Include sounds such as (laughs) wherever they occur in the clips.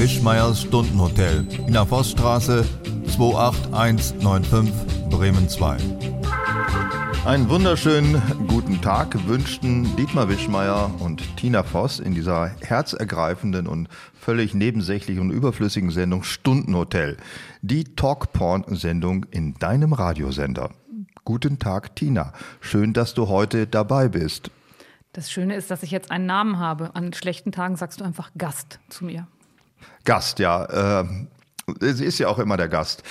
Wischmeiers Stundenhotel in der Vossstraße 28195 Bremen 2. Einen wunderschönen guten Tag wünschten Dietmar Wischmeier und Tina Voss in dieser herzergreifenden und völlig nebensächlichen und überflüssigen Sendung Stundenhotel. Die Talkporn-Sendung in deinem Radiosender. Guten Tag, Tina. Schön, dass du heute dabei bist. Das Schöne ist, dass ich jetzt einen Namen habe. An schlechten Tagen sagst du einfach Gast zu mir. Gast, ja. Äh, es ist ja auch immer der Gast.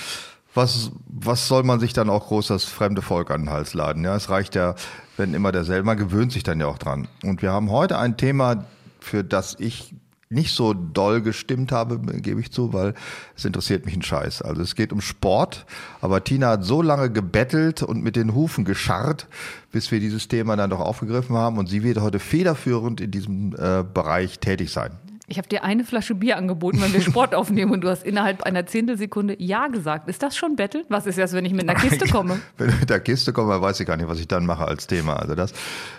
Was, was soll man sich dann auch groß das fremde Volk an den Hals laden? Ja, es reicht ja, wenn immer derselbe, man gewöhnt sich dann ja auch dran. Und wir haben heute ein Thema, für das ich nicht so doll gestimmt habe, gebe ich zu, weil es interessiert mich ein Scheiß. Also es geht um Sport, aber Tina hat so lange gebettelt und mit den Hufen gescharrt, bis wir dieses Thema dann doch aufgegriffen haben und sie wird heute federführend in diesem äh, Bereich tätig sein. Ich habe dir eine Flasche Bier angeboten, wenn wir Sport aufnehmen und du hast innerhalb einer Zehntelsekunde Ja gesagt. Ist das schon Battle? Was ist das, wenn ich mit einer Kiste komme? (laughs) wenn ich mit der Kiste komme, weiß ich gar nicht, was ich dann mache als Thema. Also das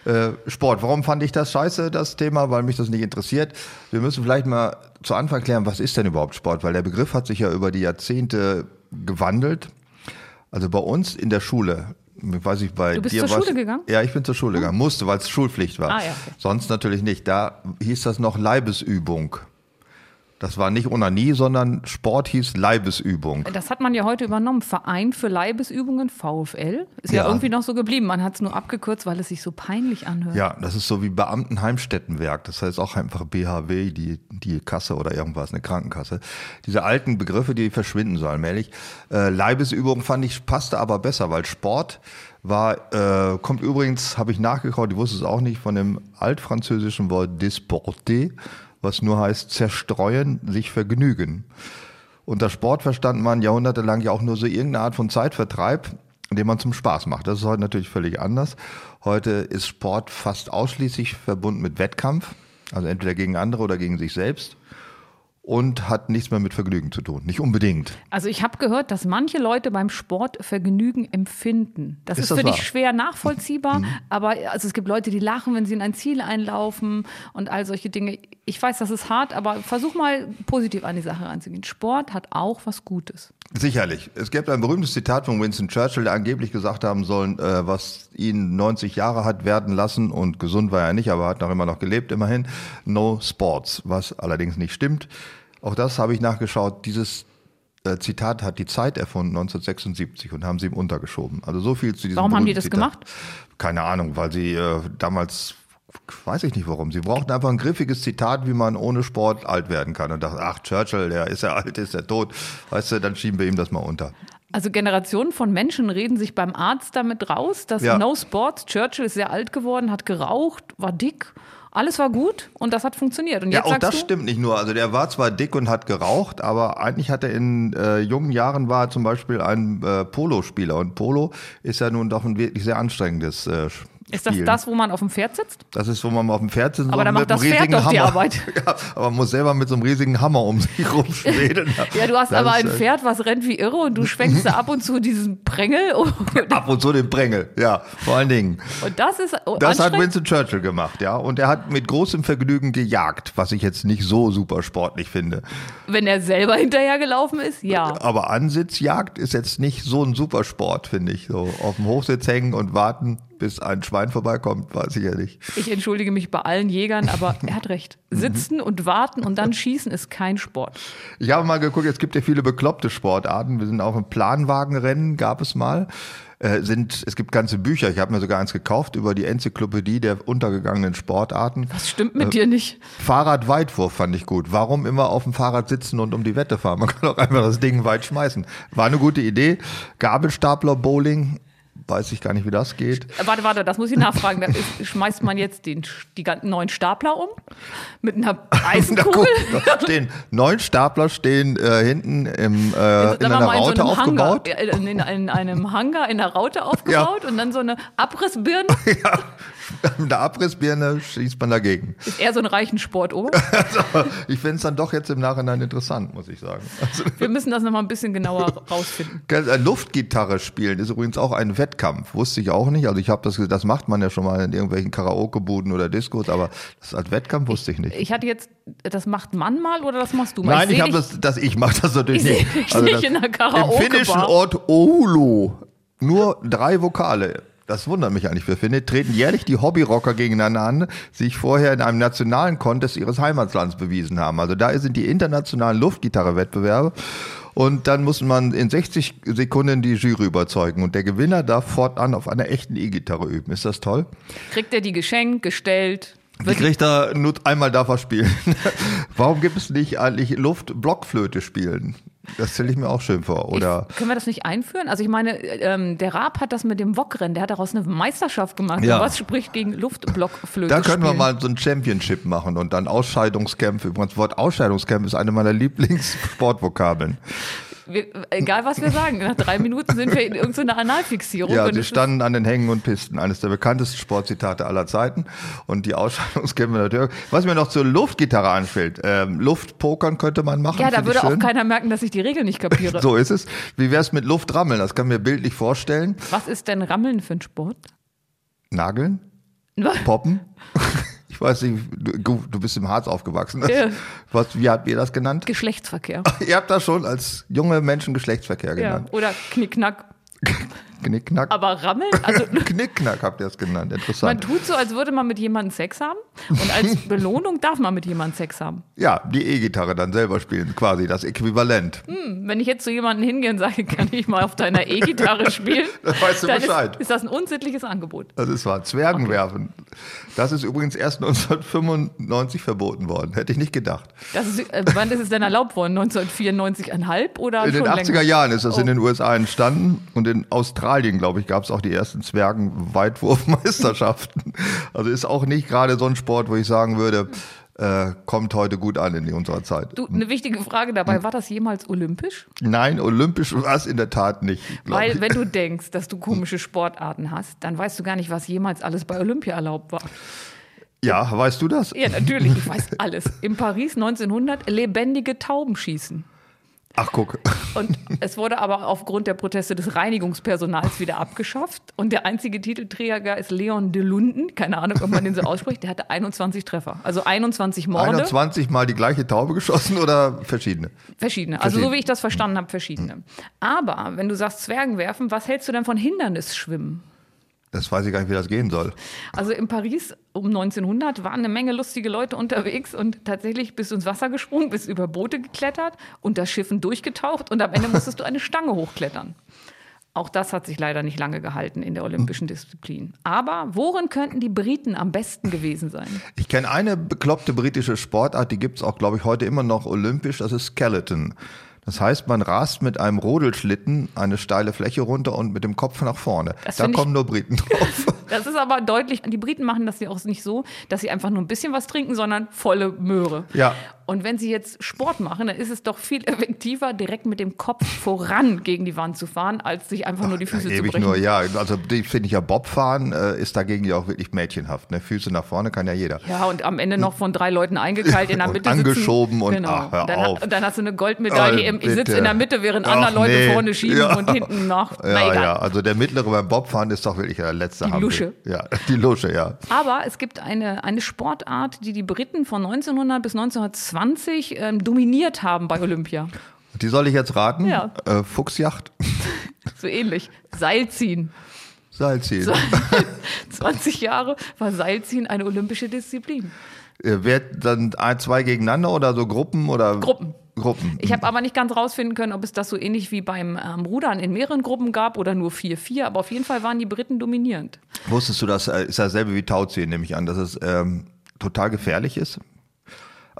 äh, Sport. Warum fand ich das scheiße, das Thema? Weil mich das nicht interessiert. Wir müssen vielleicht mal zu Anfang klären, was ist denn überhaupt Sport? Weil der Begriff hat sich ja über die Jahrzehnte gewandelt. Also bei uns in der Schule weiß ich bei du bist dir zur Schule gegangen? Ja, ich bin zur Schule gegangen. Musste, weil es Schulpflicht war. Ah, ja, okay. Sonst natürlich nicht. Da hieß das noch Leibesübung. Das war nicht Onanie, sondern Sport hieß Leibesübung. Das hat man ja heute übernommen. Verein für Leibesübungen, VfL. Ist ja, Ja. irgendwie noch so geblieben. Man hat es nur abgekürzt, weil es sich so peinlich anhört. Ja, das ist so wie Beamtenheimstättenwerk. Das heißt auch einfach BHW, die, die Kasse oder irgendwas, eine Krankenkasse. Diese alten Begriffe, die verschwinden so allmählich. Äh, Leibesübung fand ich, passte aber besser, weil Sport war, äh, kommt übrigens, habe ich nachgeguckt, ich wusste es auch nicht, von dem altfranzösischen Wort disporter, was nur heißt zerstreuen, sich vergnügen. Unter Sport verstand man jahrhundertelang ja auch nur so irgendeine Art von Zeitvertreib, den man zum Spaß macht. Das ist heute natürlich völlig anders. Heute ist Sport fast ausschließlich verbunden mit Wettkampf, also entweder gegen andere oder gegen sich selbst und hat nichts mehr mit Vergnügen zu tun. Nicht unbedingt. Also ich habe gehört, dass manche Leute beim Sport Vergnügen empfinden. Das Ist ist, das für dich wahr? schwer nachvollziehbar, aber also es gibt Leute, die lachen, wenn sie in ein Ziel einlaufen und all solche Dinge. Ich weiß, das ist hart, aber versuch mal positiv an die Sache ranzugehen. Sport hat auch was Gutes. Sicherlich. Es gibt ein berühmtes Zitat von Winston Churchill, der angeblich gesagt haben sollen, äh, was ihn 90 Jahre hat werden lassen und gesund war er nicht, aber hat noch immer noch gelebt, immerhin. No Sports, was allerdings nicht stimmt. Auch das habe ich nachgeschaut. Dieses äh, Zitat hat die Zeit erfunden 1976 und haben sie ihm untergeschoben. Also so viel zu diesem Warum haben die das Zitat. gemacht? Keine Ahnung, weil sie äh, damals weiß ich nicht warum. Sie brauchten einfach ein griffiges Zitat, wie man ohne Sport alt werden kann. Und dachten, ach, Churchill, der ist ja (laughs) alt, ist ja tot. Weißt du, dann schieben wir ihm das mal unter. Also Generationen von Menschen reden sich beim Arzt damit raus, dass Ja. No Sports, Churchill ist sehr alt geworden, hat geraucht, war dick, alles war gut und das hat funktioniert. Und Ja, auch das du, stimmt nicht nur. Also der war zwar dick und hat geraucht, aber eigentlich hat er in äh, jungen Jahren war zum Beispiel ein äh, Polospieler. Und Polo ist ja nun doch ein wirklich sehr anstrengendes äh, ist das Spielen. das, wo man auf dem Pferd sitzt? Das ist, wo man auf dem Pferd sitzt. Aber dann macht das Pferd doch die Hammer. Arbeit. (laughs) Ja, aber man muss selber mit so einem riesigen Hammer um sich (laughs) rumschweden. Ja, du hast Das aber ein Pferd, was rennt wie irre und du schwenkst da ab und zu diesen Prängel. (laughs) Ab und zu den Prängel, ja, vor allen Dingen. und das ist Das hat. Winston Churchill gemacht, ja. Und er hat mit großem Vergnügen gejagt, was ich jetzt nicht so super sportlich finde. Wenn er selber hinterhergelaufen ist, ja. Aber Ansitzjagd ist jetzt nicht so ein Supersport, finde ich. So auf dem Hochsitz hängen und warten, bis ein Schwein vorbeikommt, weiß ich ja nicht. Ich entschuldige mich bei allen Jägern, aber (laughs) er hat recht. Sitzen und warten und dann schießen ist kein Sport. Ich habe mal geguckt, es gibt ja viele bekloppte Sportarten. Wir sind auch im Planwagenrennen, gab es mal. Äh, sind, es gibt ganze Bücher, ich habe mir sogar eins gekauft über die Enzyklopädie der untergegangenen Sportarten. Was stimmt mit dir nicht? Fahrradweitwurf fand ich gut. Warum immer auf dem Fahrrad sitzen und um die Wette fahren? Man kann auch einfach das Ding weit schmeißen. War eine gute Idee. Gabelstapler Bowling, weiß ich gar nicht, wie das geht. Warte, warte, das muss ich nachfragen. Da ist, schmeißt man jetzt den, die ganzen neuen Stapler um? Mit einer (laughs) Eisenkugel? da stehen neun Stapler stehen äh, hinten im, äh, in wir einer mal in so Raute aufgebaut. Hangar, äh, in, in einem Hangar in der Raute aufgebaut und dann so eine Abrissbirne. (laughs) Ja, (laughs) Mit der Abrissbirne schießt man dagegen. Ist eher so ein reichen Sport, oder? (laughs) also, ich finde es dann doch jetzt im Nachhinein interessant, muss ich sagen. Also, Wir müssen das nochmal ein bisschen genauer (laughs) rausfinden. Äh, Luftgitarre spielen ist übrigens auch ein Wettkampf. Wusste ich auch nicht. Also ich habe das, das macht man ja schon mal in irgendwelchen Karaoke-Buden oder Diskos, aber das als Wettkampf wusste ich nicht. Ich hatte jetzt, das macht man mal oder das machst du mal? Nein, ich, ich habe das, das, ich mache das natürlich ich nicht. Ich also nicht in der Karaoke Im finnischen Ort Oulu nur drei Vokale. Das wundert mich eigentlich für Finne. Treten jährlich die Hobbyrocker gegeneinander an, die sich vorher in einem nationalen Contest ihres Heimatlands bewiesen haben. Also da sind die internationalen Luftgitarre-Wettbewerbe. Und dann muss man in 60 Sekunden die Jury überzeugen. Und der Gewinner darf fortan auf einer echten E-Gitarre üben. Ist das toll? Kriegt er die geschenkt, gestellt? Die kriegt er nur einmal darf er spielen. (laughs) Warum gibt es nicht eigentlich Luft-Blockflöte spielen? Das stelle ich mir auch schön vor. Oder ich, können wir das nicht einführen? Also ich meine, ähm, der Raab hat das mit dem Wokrennen, der hat daraus eine Meisterschaft gemacht. Ja. Was spricht gegen Luftblockflöte? Da können spielen? wir mal so ein Championship machen und dann Ausscheidungskämpfe. Übrigens, das Wort Ausscheidungskämpfe ist eine meiner Lieblingssportvokabeln. Wir, egal was wir sagen, nach drei Minuten sind wir in irgendeiner Analfixierung. Ja, sie standen an den Hängen und Pisten. Eines der bekanntesten Sportzitate aller Zeiten. Und die Ausscheidungskämpfe natürlich. Was mir noch zur Luftgitarre anfällt, ähm, Luftpokern könnte man machen. Ja, da würde auch keiner merken, dass ich die Regel nicht kapiere. (laughs) so ist es. Wie wäre es mit Luftrammeln? Das kann mir bildlich vorstellen. Was ist denn Rammeln für ein Sport? Nageln? Poppen? (laughs) Ich weiß nicht, du, du bist im Harz aufgewachsen. Ja. (laughs) Was, wie habt ihr das genannt? Geschlechtsverkehr. (laughs) ihr habt das schon als junge Menschen Geschlechtsverkehr genannt. Ja, oder Knickknack. Knickknack. Aber Rammeln? Also, (laughs) Knickknack habt ihr es genannt. Interessant. Man tut so, als würde man mit jemandem Sex haben. Und als (laughs) Belohnung darf man mit jemandem Sex haben. Ja, die E-Gitarre dann selber spielen, quasi das Äquivalent. Hm, wenn ich jetzt zu jemandem hingehe und sage, kann ich mal auf deiner E-Gitarre (laughs) spielen, dann weißt du dann Bescheid. Ist, ist das ein unsittliches Angebot. Das ist wahr. Zwergenwerfen. Okay. Das ist übrigens erst 1995 verboten worden. Hätte ich nicht gedacht. Das ist, äh, wann ist es denn erlaubt worden? 1994,5 oder In den 80er länger? Jahren ist das Oh. in den USA entstanden und in Australien, glaube ich, gab es auch die ersten Zwergenweitwurfmeisterschaften. (laughs) also ist auch nicht gerade so ein Sport, wo ich sagen würde, äh, kommt heute gut an in unserer Zeit. Du, eine wichtige Frage dabei, war das jemals olympisch? Nein, olympisch war es in der Tat nicht. Weil ich. wenn du denkst, dass du (laughs) komische Sportarten hast, dann weißt du gar nicht, was jemals alles bei Olympia erlaubt war. ja, weißt du das? Ja, natürlich, ich weiß (laughs) alles. In Paris 1900 lebendige Tauben schießen. Ach, guck. Und es wurde aber aufgrund der Proteste des Reinigungspersonals wieder abgeschafft. Und der einzige Titelträger ist Leon de Lunden. Keine Ahnung, ob man den so ausspricht. Der hatte 21 Treffer. Also 21 Morde. 21 Mal die gleiche Taube geschossen oder verschiedene? Verschiedene. Also so wie ich das verstanden habe, verschiedene. Aber wenn du sagst Zwergenwerfen, was hältst du denn von Hindernisschwimmen? Das weiß ich gar nicht, wie das gehen soll. Also in Paris um 1900 waren eine Menge lustige Leute unterwegs und tatsächlich bist du ins Wasser gesprungen, bist über Boote geklettert, unter Schiffen durchgetaucht und am Ende musstest du eine Stange hochklettern. Auch das hat sich leider nicht lange gehalten in der olympischen Disziplin. Aber worin könnten die Briten am besten gewesen sein? Ich kenne eine bekloppte britische Sportart, die gibt es auch, glaube ich, heute immer noch olympisch, das ist Skeleton. Das heißt, man rast mit einem Rodelschlitten eine steile Fläche runter und mit dem Kopf nach vorne. Das da find ich- kommen nur Briten drauf. (laughs) Das ist aber deutlich, die Briten machen das ja auch nicht so, dass sie einfach nur ein bisschen was trinken, sondern volle Möhre. Ja. Und wenn sie jetzt Sport machen, dann ist es doch viel effektiver, direkt mit dem Kopf voran gegen die Wand zu fahren, als sich einfach nur die Füße zu brechen. nur, ja. Also die finde ich ja Bobfahren äh, ist dagegen ja auch wirklich mädchenhaft. Ne? Füße nach vorne kann ja jeder. Ja, und am Ende noch von drei Leuten eingekeilt in der Mitte angeschoben sitzen. und- genau. ach, hör dann, auf. Dann hast du eine Goldmedaille im, ich sitze in der Mitte, während Ach, andere Leute nee. vorne schieben Ja. und hinten nach. Na, Ja, egal. ja, also der mittlere beim Bobfahren ist doch wirklich der letzte Die Hampel. Lusche. Ja, (laughs) die Lusche, ja. Aber es gibt eine, eine Sportart, die die Briten von 1900 bis 1920 ähm, dominiert haben bei Olympia. Die soll ich jetzt raten? Ja. Äh, Fuchsjacht, (laughs) So ähnlich. Seilziehen. Seilziehen. 20 (laughs) Jahre war Seilziehen eine olympische Disziplin. Äh, Wer dann ein, zwei gegeneinander oder so Gruppen oder? Gruppen. Gruppen. Ich habe aber nicht ganz rausfinden können, ob es das so ähnlich wie beim ähm, Rudern in mehreren Gruppen gab oder nur 4-4, aber auf jeden Fall waren die Briten dominierend. Wusstest du, das äh, ist dasselbe wie Tauziehen, nehme ich an, dass es ähm, total gefährlich ist?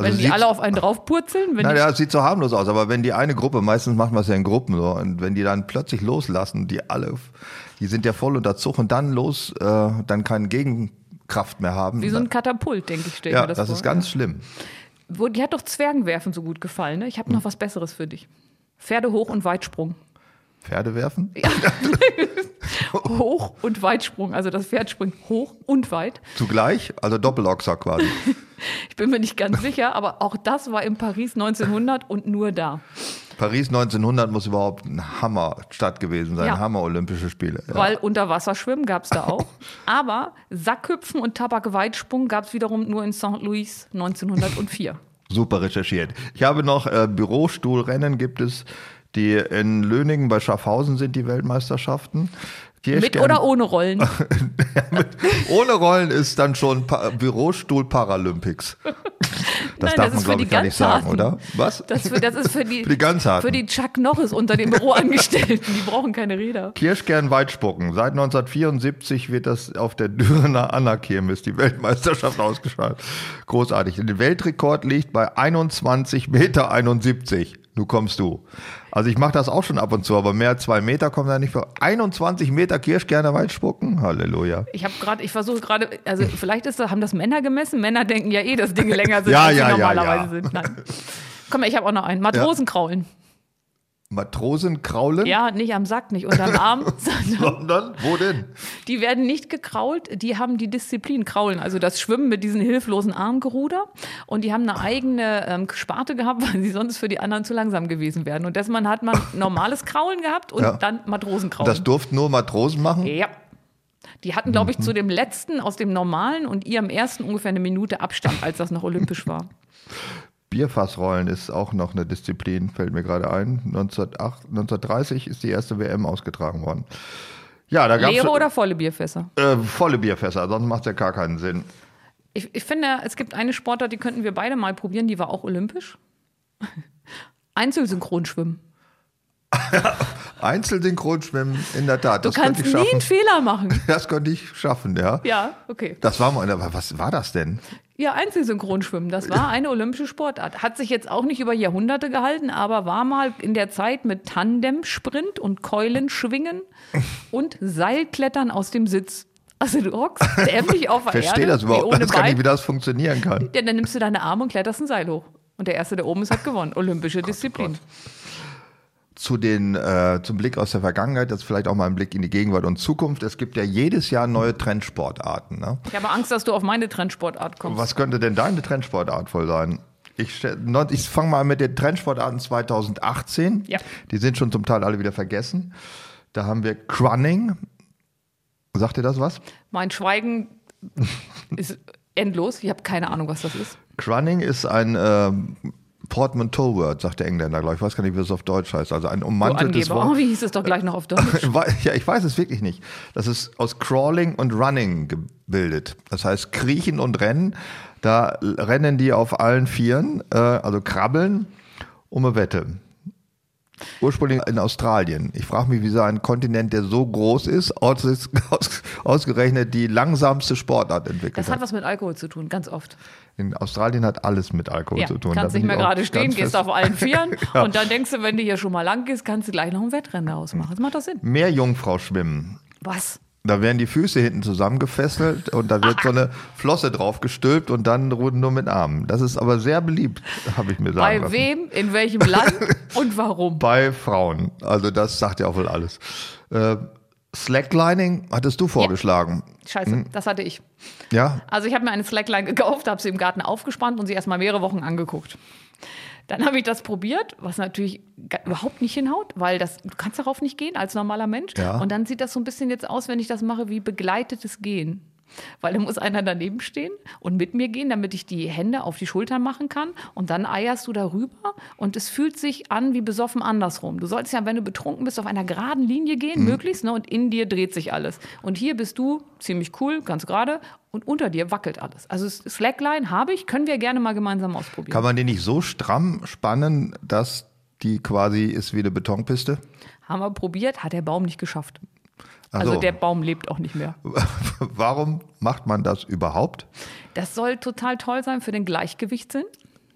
Also wenn die alle auf einen draufpurzeln, wenn Na die, ja, es sieht so harmlos aus, aber wenn die eine Gruppe, meistens machen wir es ja in Gruppen so, und wenn die dann plötzlich loslassen, die alle, die sind ja voll unter Zug und dann los, äh, dann keine Gegenkraft mehr haben. wie so ein Katapult, denke ich, stell ich ja, mir das, das, vor. ist ganz schlimm. Wo, die hat doch Zwergenwerfen so gut gefallen. Ne? Ich habe noch was Besseres für dich. Pferde hoch und Weitsprung. Pferde werfen? (laughs) Hoch- und Weitsprung. Also das Pferd springt hoch und weit. Zugleich? Also Doppelochser quasi. (laughs) Ich bin mir nicht ganz sicher, aber auch das war in Paris 1900 und nur da. Paris 1900 muss überhaupt ein Hammer-Stadt gewesen sein, Ja. Hammer-Olympische Spiele. Ja. Weil Unterwasserschwimmen gab es da auch. (laughs) Aber Sackhüpfen und Tabakweitsprung gab es wiederum nur in St. Louis 1904. Super recherchiert. Ich habe noch äh, Bürostuhlrennen gibt es, die in Löningen bei Schaffhausen sind die Weltmeisterschaften. Mit oder ohne Rollen? (laughs) ohne Rollen ist dann schon pa Bürostuhl Paralympics. (laughs) Das Nein, darf das man glaube ich gar nicht sagen, oder? Was? Das, für, das ist für die, (laughs) Für die Ganzharten. für die Chuck Norris unter den Büroangestellten. Die brauchen keine Räder. Kirschkern Weitspucken. Seit 1974 wird das auf der Dürener Anna-Kirmes, die Weltmeisterschaft ausgestrahlt. Großartig. Der Weltrekord liegt bei 21,71 Meter. Nu kommst du. Also ich mache das auch schon ab und zu, aber mehr als zwei Meter kommen da nicht vor. 21 Meter Kirschkerner Weitspucken? Halleluja. Ich habe gerade, ich versuche gerade, also vielleicht ist das, haben das Männer gemessen. Männer denken ja eh, dass Dinge länger sind, Ja, als ja, sie ja, normalerweise ja. sind. Nein. Komm ich habe auch noch einen. Matrosenkraulen. Matrosen kraulen? Ja, nicht am Sack, nicht unterm Arm, (laughs) sondern Sondern, wo denn? die werden nicht gekrault, die haben die Disziplin Kraulen, also das Schwimmen mit diesen hilflosen Armgeruder. Und die haben eine eigene ähm, Sparte gehabt, (laughs) weil sie sonst für die anderen zu langsam gewesen wären. Und deshalb hat man (laughs) normales Kraulen gehabt und Ja. dann Matrosenkraulen. Das durften nur Matrosen machen? Ja. Die hatten, glaube ich, zu dem letzten aus dem normalen und ihrem ersten ungefähr eine Minute Abstand, als das noch olympisch war. Bierfassrollen ist auch noch eine Disziplin, fällt mir gerade ein. 1908, 1930 ist die erste WM ausgetragen worden. Ja, da gab es Leere oder volle Bierfässer? äh, volle Bierfässer, sonst macht es ja gar keinen Sinn. Ich, ich finde, es gibt eine Sportart, die könnten wir beide mal probieren, die war auch olympisch. (laughs) Einzelsynchronschwimmen. (laughs) Einzelsynchronschwimmen, in der Tat. Du das kannst ich nie schaffen. einen Fehler machen. (laughs) Das könnte ich schaffen, ja. Ja, okay. Das war mal, aber was war das denn? Ja, Einzelsynchronschwimmen, das war eine olympische Sportart. Hat sich jetzt auch nicht über Jahrhunderte gehalten, aber war mal in der Zeit mit Tandemsprint und Keulenschwingen und Seilklettern aus dem Sitz. Also du hockst (laughs) dämlich auf der Ich verstehe Erde, das überhaupt nicht, gar nicht, wie das funktionieren kann. Ja, dann nimmst du deine Arme und kletterst ein Seil hoch. Und der Erste, der oben ist, hat gewonnen. Olympische Disziplin. Zu den, äh, zum Blick aus der Vergangenheit, jetzt vielleicht auch mal ein Blick in die Gegenwart und Zukunft. Es gibt ja jedes Jahr neue Trendsportarten. Ne? Ich habe Angst, dass du auf meine Trendsportart kommst. Was könnte denn deine Trendsportart wohl sein? Ich, ich fange mal mit den Trendsportarten 2018. Ja. Die sind schon zum Teil alle wieder vergessen. Da haben wir Crunning. Sagt ihr das was? Mein Schweigen (laughs) ist endlos. Ich habe keine Ahnung, was das ist. Crunning ist ein ähm, Portmanteau-Word, sagt der Engländer, glaube ich. Ich weiß gar nicht, wie das auf Deutsch heißt. Also ein ummanteltes Angeber. Wort. Oh, wie hieß es doch gleich noch auf (laughs) Deutsch? Ja, ich weiß es wirklich nicht. Das ist aus Crawling und Running gebildet. Das heißt Kriechen und Rennen. Da rennen die auf allen Vieren, äh, also krabbeln, um eine Wette. Ursprünglich in Australien. Ich frage mich, wie so ein Kontinent, der so groß ist, aus, aus, ausgerechnet die langsamste Sportart entwickelt Das hat hat. was mit Alkohol zu tun, ganz oft. In Australien hat alles mit Alkohol Ja, zu tun. Da kannst nicht mehr gerade stehen, gehst auf allen Vieren (laughs) Ja. und dann denkst du, wenn du hier schon mal lang gehst, kannst du gleich noch ein Wettrennen daraus machen. Das macht doch Sinn. Meerjungfrau schwimmen. Was? Da werden die Füße hinten zusammengefesselt und da wird so eine Flosse drauf gestülpt und dann ruhen nur mit Armen. Das ist aber sehr beliebt, habe ich mir sagen Bei lassen. wem, in welchem Land (laughs) und warum? Bei Frauen. Also das sagt ja auch wohl alles. Äh, Slacklining hattest du vorgeschlagen. Scheiße, Hm. das hatte ich. Ja? Also ich habe mir eine Slackline gekauft, habe sie im Garten aufgespannt und sie erstmal mehrere Wochen angeguckt. Dann habe ich das probiert, was natürlich überhaupt nicht hinhaut, weil das, du kannst darauf nicht gehen als normaler Mensch. Ja. Und dann sieht das so ein bisschen jetzt aus, wenn ich das mache, wie begleitetes Gehen. Weil da muss einer daneben stehen und mit mir gehen, damit ich die Hände auf die Schultern machen kann. Und dann eierst du darüber und es fühlt sich an wie besoffen andersrum. Du sollst ja, wenn du betrunken bist, auf einer geraden Linie gehen, möglichst, ne? und in dir dreht sich alles. Und hier bist du ziemlich cool, ganz gerade, und unter dir wackelt alles. Also Slackline habe ich, können wir gerne mal gemeinsam ausprobieren. Kann man die nicht so stramm spannen, dass die quasi ist wie eine Betonpiste? Haben wir probiert, hat der Baum nicht geschafft. Also so. der Baum lebt auch nicht mehr. (laughs) Warum macht man das überhaupt? Das soll total toll sein für den Gleichgewichtssinn.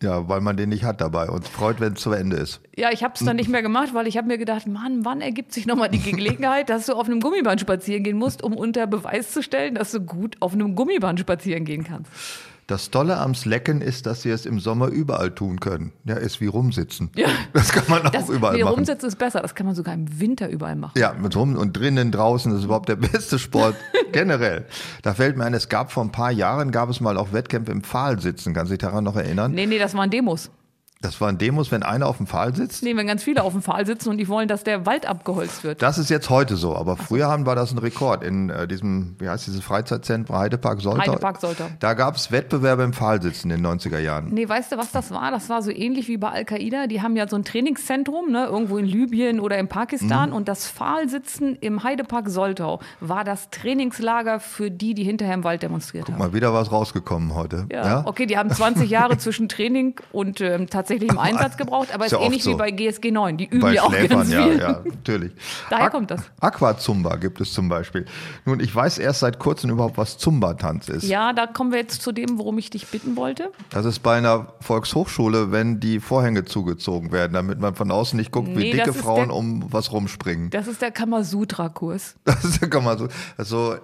Ja, weil man den nicht hat dabei und freut, wenn es zu Ende ist. Ja, ich habe es dann nicht mehr gemacht, weil ich habe mir gedacht, Mann, wann ergibt sich nochmal die Gelegenheit, dass du auf einem Gummiband spazieren gehen musst, um unter Beweis zu stellen, dass du gut auf einem Gummiband spazieren gehen kannst. Das Tolle am Slacken ist, dass sie es im Sommer überall tun können. Ja, ist wie rumsitzen. Ja. Das kann man auch das, überall nee, machen. Rumsitzen ist besser. Das kann man sogar im Winter überall machen. Ja, mit rum und drinnen, draußen, das ist überhaupt der beste Sport (laughs) generell. Da fällt mir ein, es gab vor ein paar Jahren, gab es mal auch Wettkämpfe im Pfahlsitzen. Kannst du dich daran noch erinnern? Nee, nee, das waren Demos. Das waren Demos, wenn einer auf dem Pfahl sitzt? Nee, wenn ganz viele auf dem Pfahl sitzen und die wollen, dass der Wald abgeholzt wird. Das ist jetzt heute so, aber früher haben war das ein Rekord in äh, diesem, wie heißt dieses Freizeitzentrum, Heidepark Soltau. Heidepark Soltau. Da gab es Wettbewerbe im Pfahlsitzen in den 90er Jahren. Nee, weißt du, was das war? Das war so ähnlich wie bei Al-Qaida. Die haben ja so ein Trainingszentrum, ne, irgendwo in Libyen oder in Pakistan. Mhm. Und das Pfahlsitzen im Heidepark Soltau war das Trainingslager für die, die hinterher im Wald demonstriert Guck haben. Mal wieder was rausgekommen heute. Ja, ja? okay, die haben 20 (laughs) Jahre zwischen Training und ähm, tatsächlichem (laughs) Einsatz gebraucht aber es ist, ja ähnlich so. wie bei GSG 9. Die üben bei ja auch Schläfern, ganz ja, viel. Ja, natürlich. (laughs) Daher Aqu kommt das. Aquazumba gibt es zum Beispiel. Nun, ich weiß erst seit kurzem überhaupt, was Zumba-Tanz ist. Ja, da kommen wir jetzt zu dem, worum ich dich bitten wollte. Das ist bei einer Volkshochschule, wenn die Vorhänge zugezogen werden, damit man von außen nicht guckt, nee, wie dicke Frauen der, um was rumspringen. Das ist der Kamasutra-Kurs. (laughs) Das ist der Kamasutra. Also,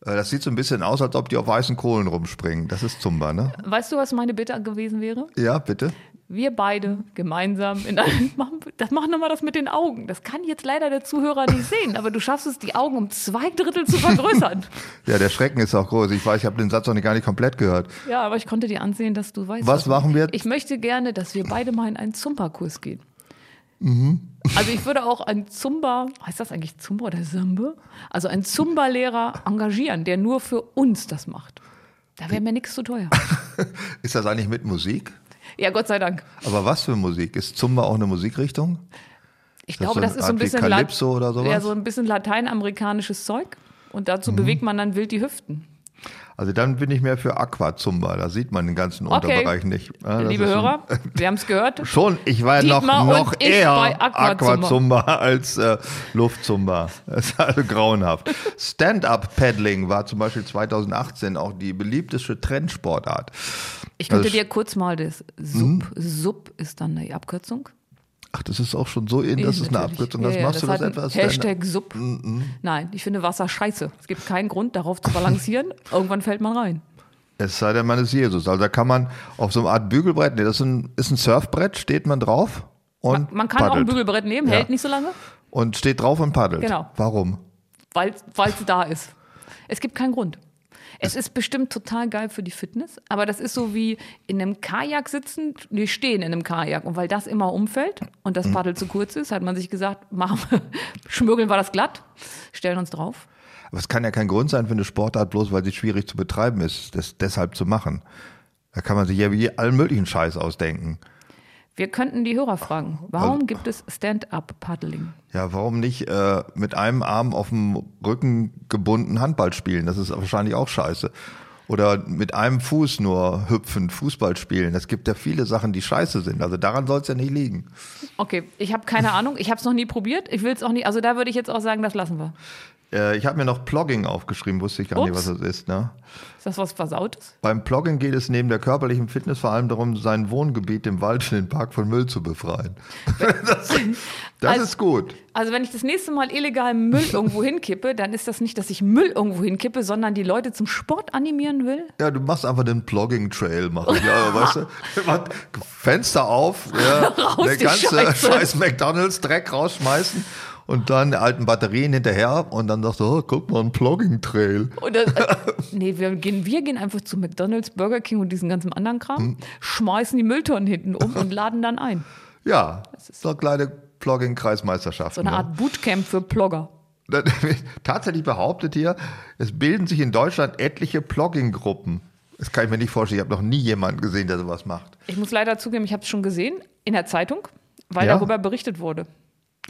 das sieht so ein bisschen aus, als ob die auf weißen Kohlen rumspringen. Das ist Zumba, ne? Weißt du, was meine Bitte gewesen wäre? Ja, bitte wir beide gemeinsam in einem, (laughs) das machen nochmal das mit den Augen. Das kann jetzt leider der Zuhörer nicht sehen, aber du schaffst es, die Augen um zwei Drittel zu vergrößern. (laughs) ja, der Schrecken ist auch groß. Ich weiß, ich habe den Satz noch gar nicht komplett gehört. Ja, aber ich konnte dir ansehen, dass du weißt. Was machen wir? Ich möchte gerne, dass wir beide mal in einen Zumba-Kurs gehen. Mhm. Also ich würde auch einen Zumba, heißt das eigentlich Zumba oder Samba? Also einen Zumba-Lehrer engagieren, der nur für uns das macht. Da wäre mir nichts zu teuer. (laughs) ist das eigentlich mit Musik? Ja, Gott sei Dank. Aber was für Musik? Ist Zumba auch eine Musikrichtung? Ich glaube, das, so ist so ein bisschen Calypso oder sowas? Ja, so ein bisschen lateinamerikanisches Zeug. Und dazu mhm. bewegt man dann wild die Hüften. Also dann bin ich mehr für Aquazumba. Da sieht man den ganzen okay. Unterbereich nicht. Ja, Liebe Hörer, (laughs) wir haben es gehört. Schon, ich war ja noch, noch eher Aquazumba, Aquazumba als äh, Luftzumba. Das ist also grauenhaft. Stand-up-Paddling war zum Beispiel 2018 auch die beliebteste Trendsportart. Ich könnte also, dir kurz mal das Sub, hm? Sub ist dann die Abkürzung. Ach, das ist auch schon so in, das ist eine Abkürzung. Das ja, machst das du das etwas. Hashtag Sub. Mm -mm. Nein, ich finde Wasser scheiße. Es gibt keinen Grund, darauf zu balancieren. (laughs) Irgendwann fällt man rein. Es sei denn, man ist Jesus. Also da kann man auf so einer Art Bügelbrett, nee, das ist ein, ist ein Surfbrett, steht man drauf und Man, man kann paddelt. auch ein Bügelbrett nehmen, hält nicht so lange. Und steht drauf und paddelt. Genau. Warum? Weil es da ist. Es gibt keinen Grund. Es ist bestimmt total geil für die Fitness, aber das ist so wie in einem Kajak sitzen, wir stehen in einem Kajak und weil das immer umfällt und das mhm. Paddel zu kurz ist, hat man sich gesagt, machen wir, (laughs) schmürgeln wir das glatt, stellen uns drauf. Aber es kann ja kein Grund sein für eine Sportart, bloß weil sie schwierig zu betreiben ist, das deshalb zu machen. Da kann man sich ja wie allen möglichen Scheiß ausdenken. Wir könnten die Hörer fragen, warum also, gibt es Stand-up-Paddling? Ja, warum nicht äh, mit einem Arm auf dem Rücken gebunden Handball spielen? Das ist wahrscheinlich auch scheiße. Oder mit einem Fuß nur hüpfen, Fußball spielen. Es gibt ja viele Sachen, die scheiße sind. Also daran soll es ja nicht liegen. Okay, ich habe keine Ahnung. Ich habe es noch nie probiert. Ich will es auch nicht. Also da würde ich jetzt auch sagen, das lassen wir. Äh, ich habe mir noch Plogging aufgeschrieben, wusste ich gar Ups. nicht, was das ist. Ne? Ist das was Versautes? Beim Plogging geht es neben der körperlichen Fitness vor allem darum, sein Wohngebiet im Wald und den Park von Müll zu befreien. (laughs) das, (laughs) das also, ist gut. Also wenn ich das nächste Mal illegal Müll irgendwo hinkippe, dann ist das nicht, dass ich Müll irgendwo hinkippe, sondern die Leute zum Sport animieren will. Ja, du machst einfach den Plogging-Trail machen. Ja, weißt du, (laughs) Fenster auf, ja, der ganze Scheiße. scheiß McDonalds-Dreck rausschmeißen und dann alten Batterien hinterher und dann sagst du, oh, guck mal, ein Plogging-Trail. Äh, (laughs) nee, wir gehen, wir gehen einfach zu McDonalds, Burger King und diesen ganzen anderen Kram, hm. schmeißen die Mülltonnen hinten um und laden dann ein. (laughs) Ja, das ist so eine kleine Plogging-Kreismeisterschaft. So eine ne? Art Bootcamp für Plogger. (laughs) Tatsächlich behauptet hier, es bilden sich in Deutschland etliche Plogging-Gruppen. Das kann ich mir nicht vorstellen. Ich habe noch nie jemanden gesehen, der sowas macht. Ich muss leider zugeben, ich habe es schon gesehen in der Zeitung, weil ja? darüber berichtet wurde.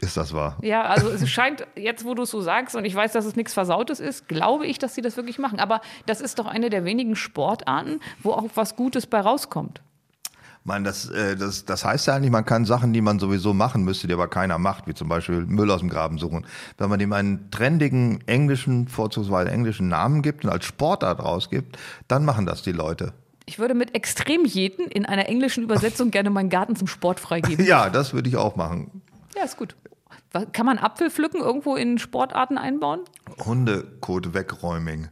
Ist das wahr? Ja, also es scheint, jetzt wo du es so sagst und ich weiß, dass es nichts Versautes ist, glaube ich, dass sie das wirklich machen. Aber das ist doch eine der wenigen Sportarten, wo auch was Gutes bei rauskommt. Man, das, äh, das, das heißt ja eigentlich, man kann Sachen, die man sowieso machen müsste, die aber keiner macht, wie zum Beispiel Müll aus dem Graben suchen. Wenn man dem einen trendigen englischen, vorzugsweise englischen Namen gibt und als Sportart rausgibt, dann machen das die Leute. Ich würde mit Extremjeten in einer englischen Übersetzung (laughs) gerne meinen Garten zum Sport freigeben. Ja, das würde ich auch machen. Ja, ist gut. Kann man Apfel pflücken irgendwo in Sportarten einbauen? Hundekot wegräuming.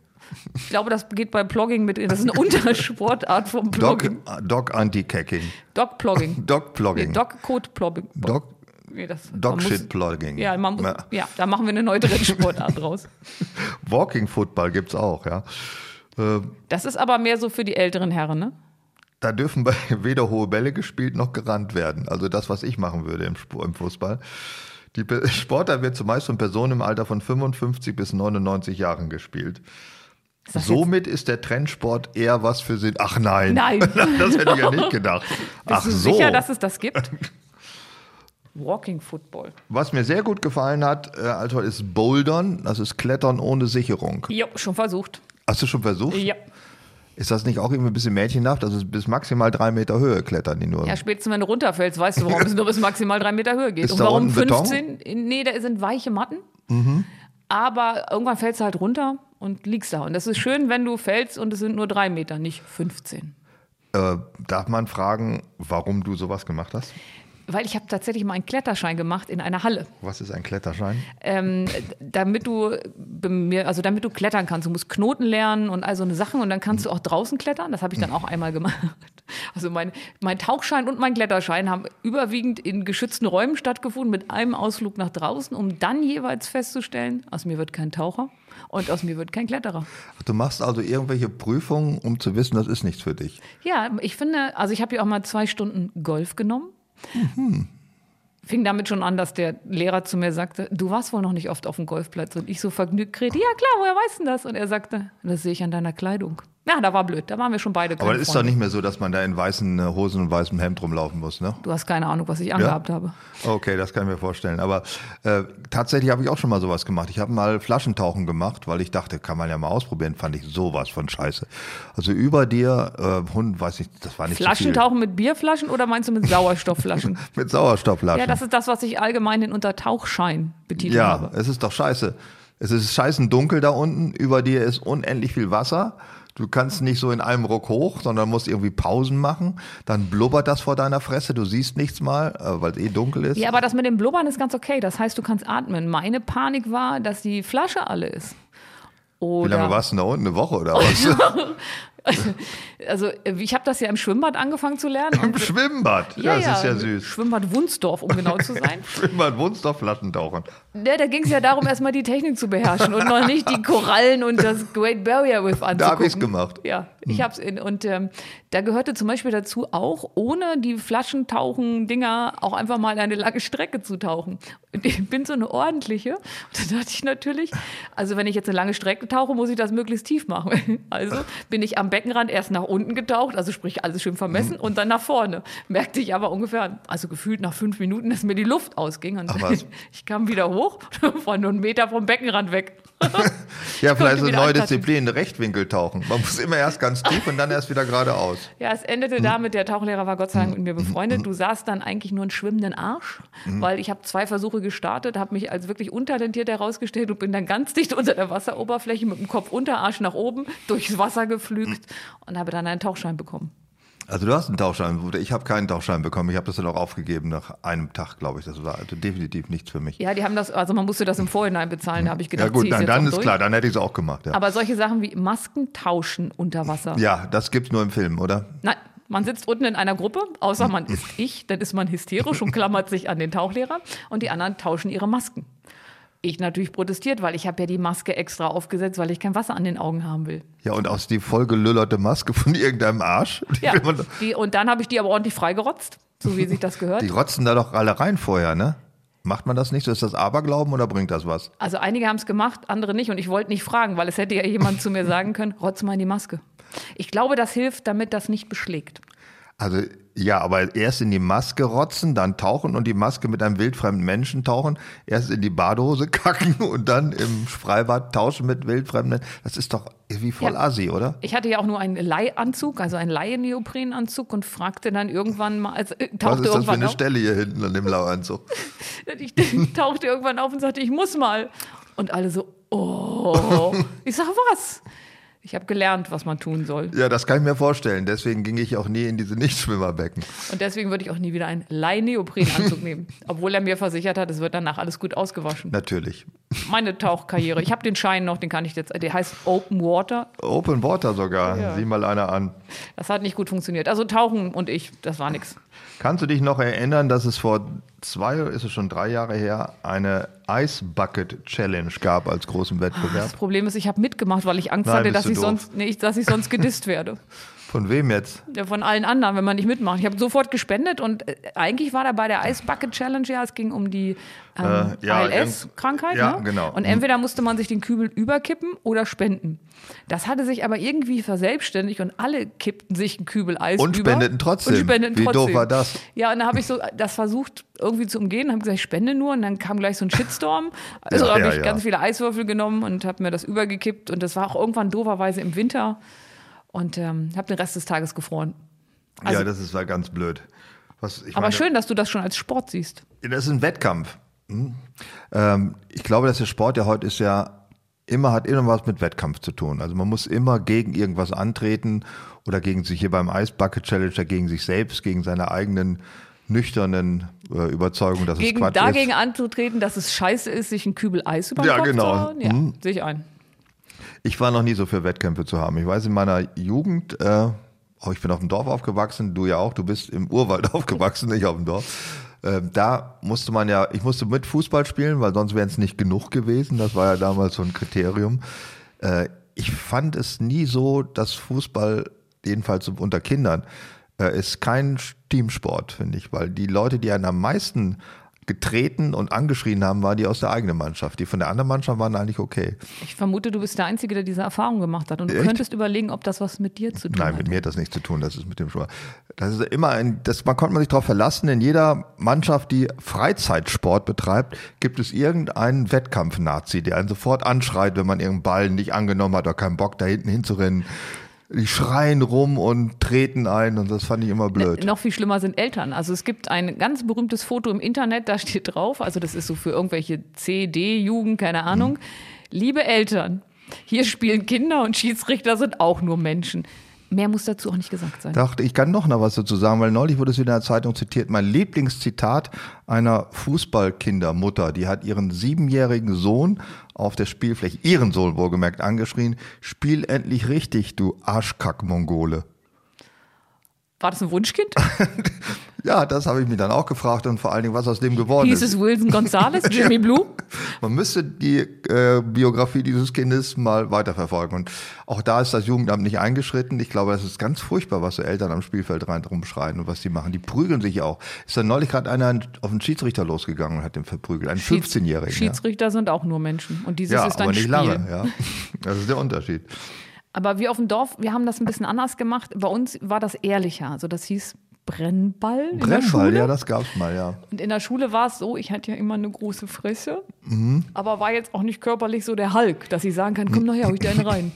Ich glaube, das geht bei Plogging mit, das ist eine Untersportart vom Dog, Plogging. Dog Anti-Cacking. Dog Plogging. (laughs) Dog Nee, Plogging. Dog Code Plogging. Dog, Nee, das, Dog man muss- Shit Plogging. Ja, man muss, Ja. da machen wir eine neue Sportart draus. (laughs) Walking Football gibt's auch, ja. Äh, Das ist aber mehr so für die älteren Herren, ne? Da dürfen (laughs) weder hohe Bälle gespielt noch gerannt werden. Also das, was ich machen würde im, im Fußball. Die (laughs) Sportart wird zumeist von Personen im Alter von 55 bis 99 Jahren gespielt. Ist Somit ist der Trendsport eher was für sie. Ach nein. (laughs) Nein. das hätte ich ja nicht (laughs) gedacht. Ach Bist du so. sicher, dass es das gibt? Walking Football. Was mir sehr gut gefallen hat, äh, Alter, ist Bouldern. Das ist Klettern ohne Sicherung. Jo, schon versucht. Hast du schon versucht? Ja. Ist das nicht auch irgendwie ein bisschen mädchenhaft? Also bis maximal drei Meter Höhe klettern die nur. Ja, spätestens wenn du runterfällst, weißt du, warum es nur bis maximal drei Meter Höhe geht. Ist Und da warum unten Beton? 15? Nee, da sind weiche Matten. Aber irgendwann fällst du halt runter und liegst da. Und das ist schön, wenn du fällst und es sind nur drei Meter, nicht 15. Äh, darf man fragen, warum du sowas gemacht hast? Weil ich habe tatsächlich mal einen Kletterschein gemacht in einer Halle. Was ist ein Kletterschein? ähm, damit du also damit du klettern kannst. Du musst Knoten lernen und all so eine Sachen und dann kannst du auch draußen klettern. Das habe ich dann auch einmal gemacht. (laughs) Also mein, mein Tauchschein und mein Kletterschein haben überwiegend in geschützten Räumen stattgefunden mit einem Ausflug nach draußen, um dann jeweils festzustellen, aus mir wird kein Taucher und aus mir wird kein Kletterer. Ach, Du machst also irgendwelche Prüfungen, um zu wissen, das ist nichts für dich. Ja, ich finde, also ich habe ja auch mal zwei Stunden Golf genommen. Fing damit schon an, dass der Lehrer zu mir sagte, du warst wohl noch nicht oft auf dem Golfplatz. Und ich so vergnügt kredit, ja klar, woher weißt du das? Und er sagte, das sehe ich an deiner Kleidung. Ja, da war blöd, da waren wir schon beide Aber es ist doch nicht mehr so, dass man da in weißen äh, Hosen und weißem Hemd rumlaufen muss, ne? Du hast keine Ahnung, was ich angehabt habe. Okay, das kann ich mir vorstellen. Aber äh, tatsächlich habe ich auch schon mal sowas gemacht. Ich habe mal Flaschentauchen gemacht, weil ich dachte, kann man ja mal ausprobieren. Fand ich sowas von scheiße. Also über dir, äh, Hund, weiß ich, das war nicht so Flaschentauchen mit Bierflaschen oder meinst du mit Sauerstoffflaschen? (laughs) Mit Sauerstoffflaschen. ja, das ist das, was ich allgemein unter Tauchschein betitelt Ja, habe. es ist doch scheiße. Es ist scheißen dunkel da unten. Über dir ist unendlich viel Wasser. Du kannst nicht so in einem Ruck hoch, sondern musst irgendwie Pausen machen. Dann blubbert das vor deiner Fresse. Du siehst nichts mal, äh, weil es eh dunkel ist. Ja, aber das mit dem Blubbern ist ganz okay. Das heißt, du kannst atmen. Meine Panik war, dass die Flasche alle ist. Wie Oder, lange warst du denn da unten? Eine Woche oder was? (laughs) (laughs) (laughs) Also ich habe das ja im Schwimmbad angefangen zu lernen. Im Schwimmbad. Ja, das ist ja süß. Schwimmbad Wunsdorf, um genau zu sein. (laughs) Schwimmbad Wunsdorf Flaschentauchen. Ja, da ging es ja darum, erstmal die Technik zu beherrschen und noch nicht die Korallen und das Great Barrier Reef anzugucken. Da habe ich's gemacht. Ja, ich hab's in, und ähm, da gehörte zum Beispiel dazu auch, ohne die Flaschentauchen-Dinger auch einfach mal eine lange Strecke zu tauchen. Und ich bin so eine ordentliche. Und da dachte ich natürlich, also wenn ich jetzt eine lange Strecke tauche, muss ich das möglichst tief machen. (laughs) Also bin ich am Beckenrand erst nach unten getaucht, also sprich alles schön vermessen und dann nach vorne. Merkte ich aber ungefähr, also gefühlt nach fünf Minuten, dass mir die Luft ausging. Und (laughs) was. ich kam wieder hoch, (laughs) war nur einen Meter vom Beckenrand weg. (laughs) Ja, vielleicht so eine neue. Disziplin, Rechtwinkeltauchen. Man muss immer erst ganz tief und dann erst wieder geradeaus. Ja, es endete damit, der Tauchlehrer war Gott sei Dank mit mir befreundet. Du sahst dann eigentlich nur einen schwimmenden Arsch, weil ich habe zwei Versuche gestartet, habe mich als wirklich untalentiert herausgestellt und bin dann ganz dicht unter der Wasseroberfläche mit dem Kopf unter Arsch nach oben durchs Wasser geflügt und habe dann einen Tauchschein bekommen. Also du hast einen Tauchschein. Ich habe keinen Tauchschein bekommen. Ich habe das dann auch aufgegeben nach einem Tag, glaube ich. Das war also definitiv nichts für mich. Ja, die haben das, also man musste das im Vorhinein bezahlen, da habe ich gedacht, Ja gut, dann, dann ist durch. klar, dann hätte ich es auch gemacht. Ja, Aber solche Sachen wie Masken tauschen unter Wasser. ja das gibt's nur im Film, oder? Nein, man sitzt unten in einer Gruppe, außer man (laughs) ist ich, dann ist man hysterisch und klammert sich an den Tauchlehrer und die anderen tauschen ihre Masken. Ich natürlich protestiert, weil ich habe ja die Maske extra aufgesetzt, weil ich kein Wasser an den Augen haben will. Ja, und aus die vollgelüllerte Maske von (laughs) irgendeinem Arsch. Die, Ja, die, und dann habe ich die aber ordentlich freigerotzt, so wie sich das gehört. die rotzen da doch alle rein vorher, ne? Macht man das nicht? Ist das Aberglauben oder bringt das was? Also einige haben es gemacht, andere nicht. Und ich wollte nicht fragen, weil es hätte ja jemand zu mir sagen können, rotz mal in die Maske. Ich glaube, das hilft, damit das nicht beschlägt. Also ja, aber erst in die Maske rotzen, dann tauchen und die Maske mit einem wildfremden Menschen tauchen, erst in die Badehose kacken und dann im Freibad tauschen mit wildfremden. Das ist doch irgendwie voll Ja. assi, oder? Ich hatte ja auch nur einen Leihanzug, also einen Leihneoprenanzug und fragte dann irgendwann mal, also äh, Was tauchte ist das für eine auf. Stelle hier hinten an dem Lauanzug? (laughs) Ich tauchte irgendwann auf und sagte, ich muss mal. Und alle so, oh. (laughs) Ich sag, was? Ich habe gelernt, was man tun soll. Ja, das kann ich mir vorstellen. Deswegen ging ich auch nie in diese (laughs) Nichtschwimmerbecken. Und deswegen würde ich auch nie wieder einen Leih-Neoprenanzug nehmen. Obwohl er mir versichert hat, es wird danach alles gut ausgewaschen. Natürlich. Meine Tauchkarriere. Ich habe den Schein noch, den kann ich jetzt. Der heißt Open Water. Open Water sogar. Ja. Sieh mal einer an. Das hat nicht gut funktioniert. Also Tauchen und ich, das war nichts. Kannst du dich noch erinnern, dass es vor zwei, ist es schon drei Jahre her, eine Ice Bucket Challenge gab als großen Wettbewerb? Das Problem ist, ich habe mitgemacht, weil ich Angst Nein, hatte, dass ich, doof. sonst, nee, dass ich sonst gedisst werde. (laughs) Von wem jetzt? Ja, von allen anderen, wenn man nicht mitmacht. Ich habe sofort gespendet und äh, eigentlich war da bei der Ice Bucket Challenge ja, es ging um die ähm, Äh, ja, ALS-Krankheit. ja, ne? genau. Und entweder musste man sich den Kübel überkippen oder spenden. Das hatte sich aber irgendwie verselbstständigt und alle kippten sich einen Kübel Eis Und über. spendeten trotzdem. Und spendeten Wie doof trotzdem. war das? Ja, und dann habe ich so das versucht irgendwie zu umgehen, habe gesagt, ich spende nur und dann kam gleich so ein Shitstorm. Also Ja, habe ja, ich ganz viele Eiswürfel genommen und habe mir das übergekippt und das war auch irgendwann dooferweise im Winter und ähm, habe den Rest des Tages gefroren. Also- ja, das ist war ganz blöd. Was, ich Aber meine, schön, dass du das schon als Sport siehst. Das ist ein Wettkampf. Hm. Ähm, ich glaube, dass der Sport ja heute ist ja immer hat immer was mit Wettkampf zu tun. Also man muss immer gegen irgendwas antreten oder gegen sich hier beim Ice Bucket Challenge gegen sich selbst, gegen seine eigenen nüchternen äh, Überzeugungen, dass Gegen, es Quatsch dagegen ist. anzutreten, dass es scheiße ist, sich einen Kübel Eis über den Ja, Kopf genau. zu hauen. Ja, Mhm. sehe ich ein. Ich war noch nie so für Wettkämpfe zu haben. Ich weiß in meiner Jugend, äh, oh, ich bin auf dem Dorf aufgewachsen, du ja auch, du bist im Urwald (laughs) aufgewachsen, nicht auf dem Dorf. Ähm, da musste man ja, ich musste mit Fußball spielen, weil sonst wären es nicht genug gewesen. Das war ja damals so ein Kriterium. Äh, ich fand es nie so, dass Fußball, jedenfalls unter Kindern, äh, ist kein Teamsport, finde ich, weil die Leute, die einen am meisten getreten und angeschrien haben, waren die aus der eigenen Mannschaft. Die von der anderen Mannschaft waren eigentlich okay. Ich vermute, du bist der Einzige, der diese Erfahrung gemacht hat. Und du Echt? könntest überlegen, ob das was mit dir zu tun Nein, hat. mit mir hat das nichts zu tun. Das ist mit dem Sport. Das ist immer ein, das, man konnte man sich darauf verlassen. In jeder Mannschaft, die Freizeitsport betreibt, gibt es irgendeinen Wettkampf-Nazi, der einen sofort anschreit, wenn man irgendeinen Ball nicht angenommen hat oder keinen Bock, da hinten hinzurennen. Die schreien rum und treten ein und das fand ich immer blöd. Noch viel schlimmer sind Eltern. Also es gibt ein ganz berühmtes Foto im Internet, da steht drauf, also das ist so für irgendwelche CD-Jugend, keine Ahnung. Liebe Eltern, hier spielen Kinder und Schiedsrichter sind auch nur Menschen. Mehr muss dazu auch nicht gesagt sein. dachte, ich kann noch was dazu sagen, weil neulich wurde es in der Zeitung zitiert. Mein Lieblingszitat einer Fußballkindermutter, die hat ihren siebenjährigen Sohn auf der Spielfläche, ihren Sohn wohlgemerkt, angeschrien, spiel endlich richtig, du Arschkack-Mongole. War das ein Wunschkind? (laughs) Ja, das habe ich mich dann auch gefragt und vor allen Dingen, was aus dem geworden Hieß ist. es Wilson Gonzalez, (laughs) Jimmy Blue? Man müsste die äh, Biografie dieses Kindes mal weiterverfolgen. Und auch da ist das Jugendamt nicht eingeschritten. Ich glaube, das ist ganz furchtbar, was so Eltern am Spielfeld rein rumschreien und was die machen. Die prügeln sich auch. Ist dann neulich gerade einer auf einen Schiedsrichter losgegangen und hat den verprügelt. Ein 15-Jährigen. Ja. Schiedsrichter sind auch nur Menschen. Und dieses ja, ist ein aber nicht Spiel. lange. Ja. Das ist der Unterschied. Aber wir auf dem Dorf, wir haben das ein bisschen anders gemacht. Bei uns war das ehrlicher. Also das hieß Brennball Brennball, ja, das gab's mal, ja. Und in der Schule war es so, ich hatte ja immer eine große Fresse, Mhm. aber war jetzt auch nicht körperlich so der Hulk, dass ich sagen kann, komm nachher, hol ich dir einen rein.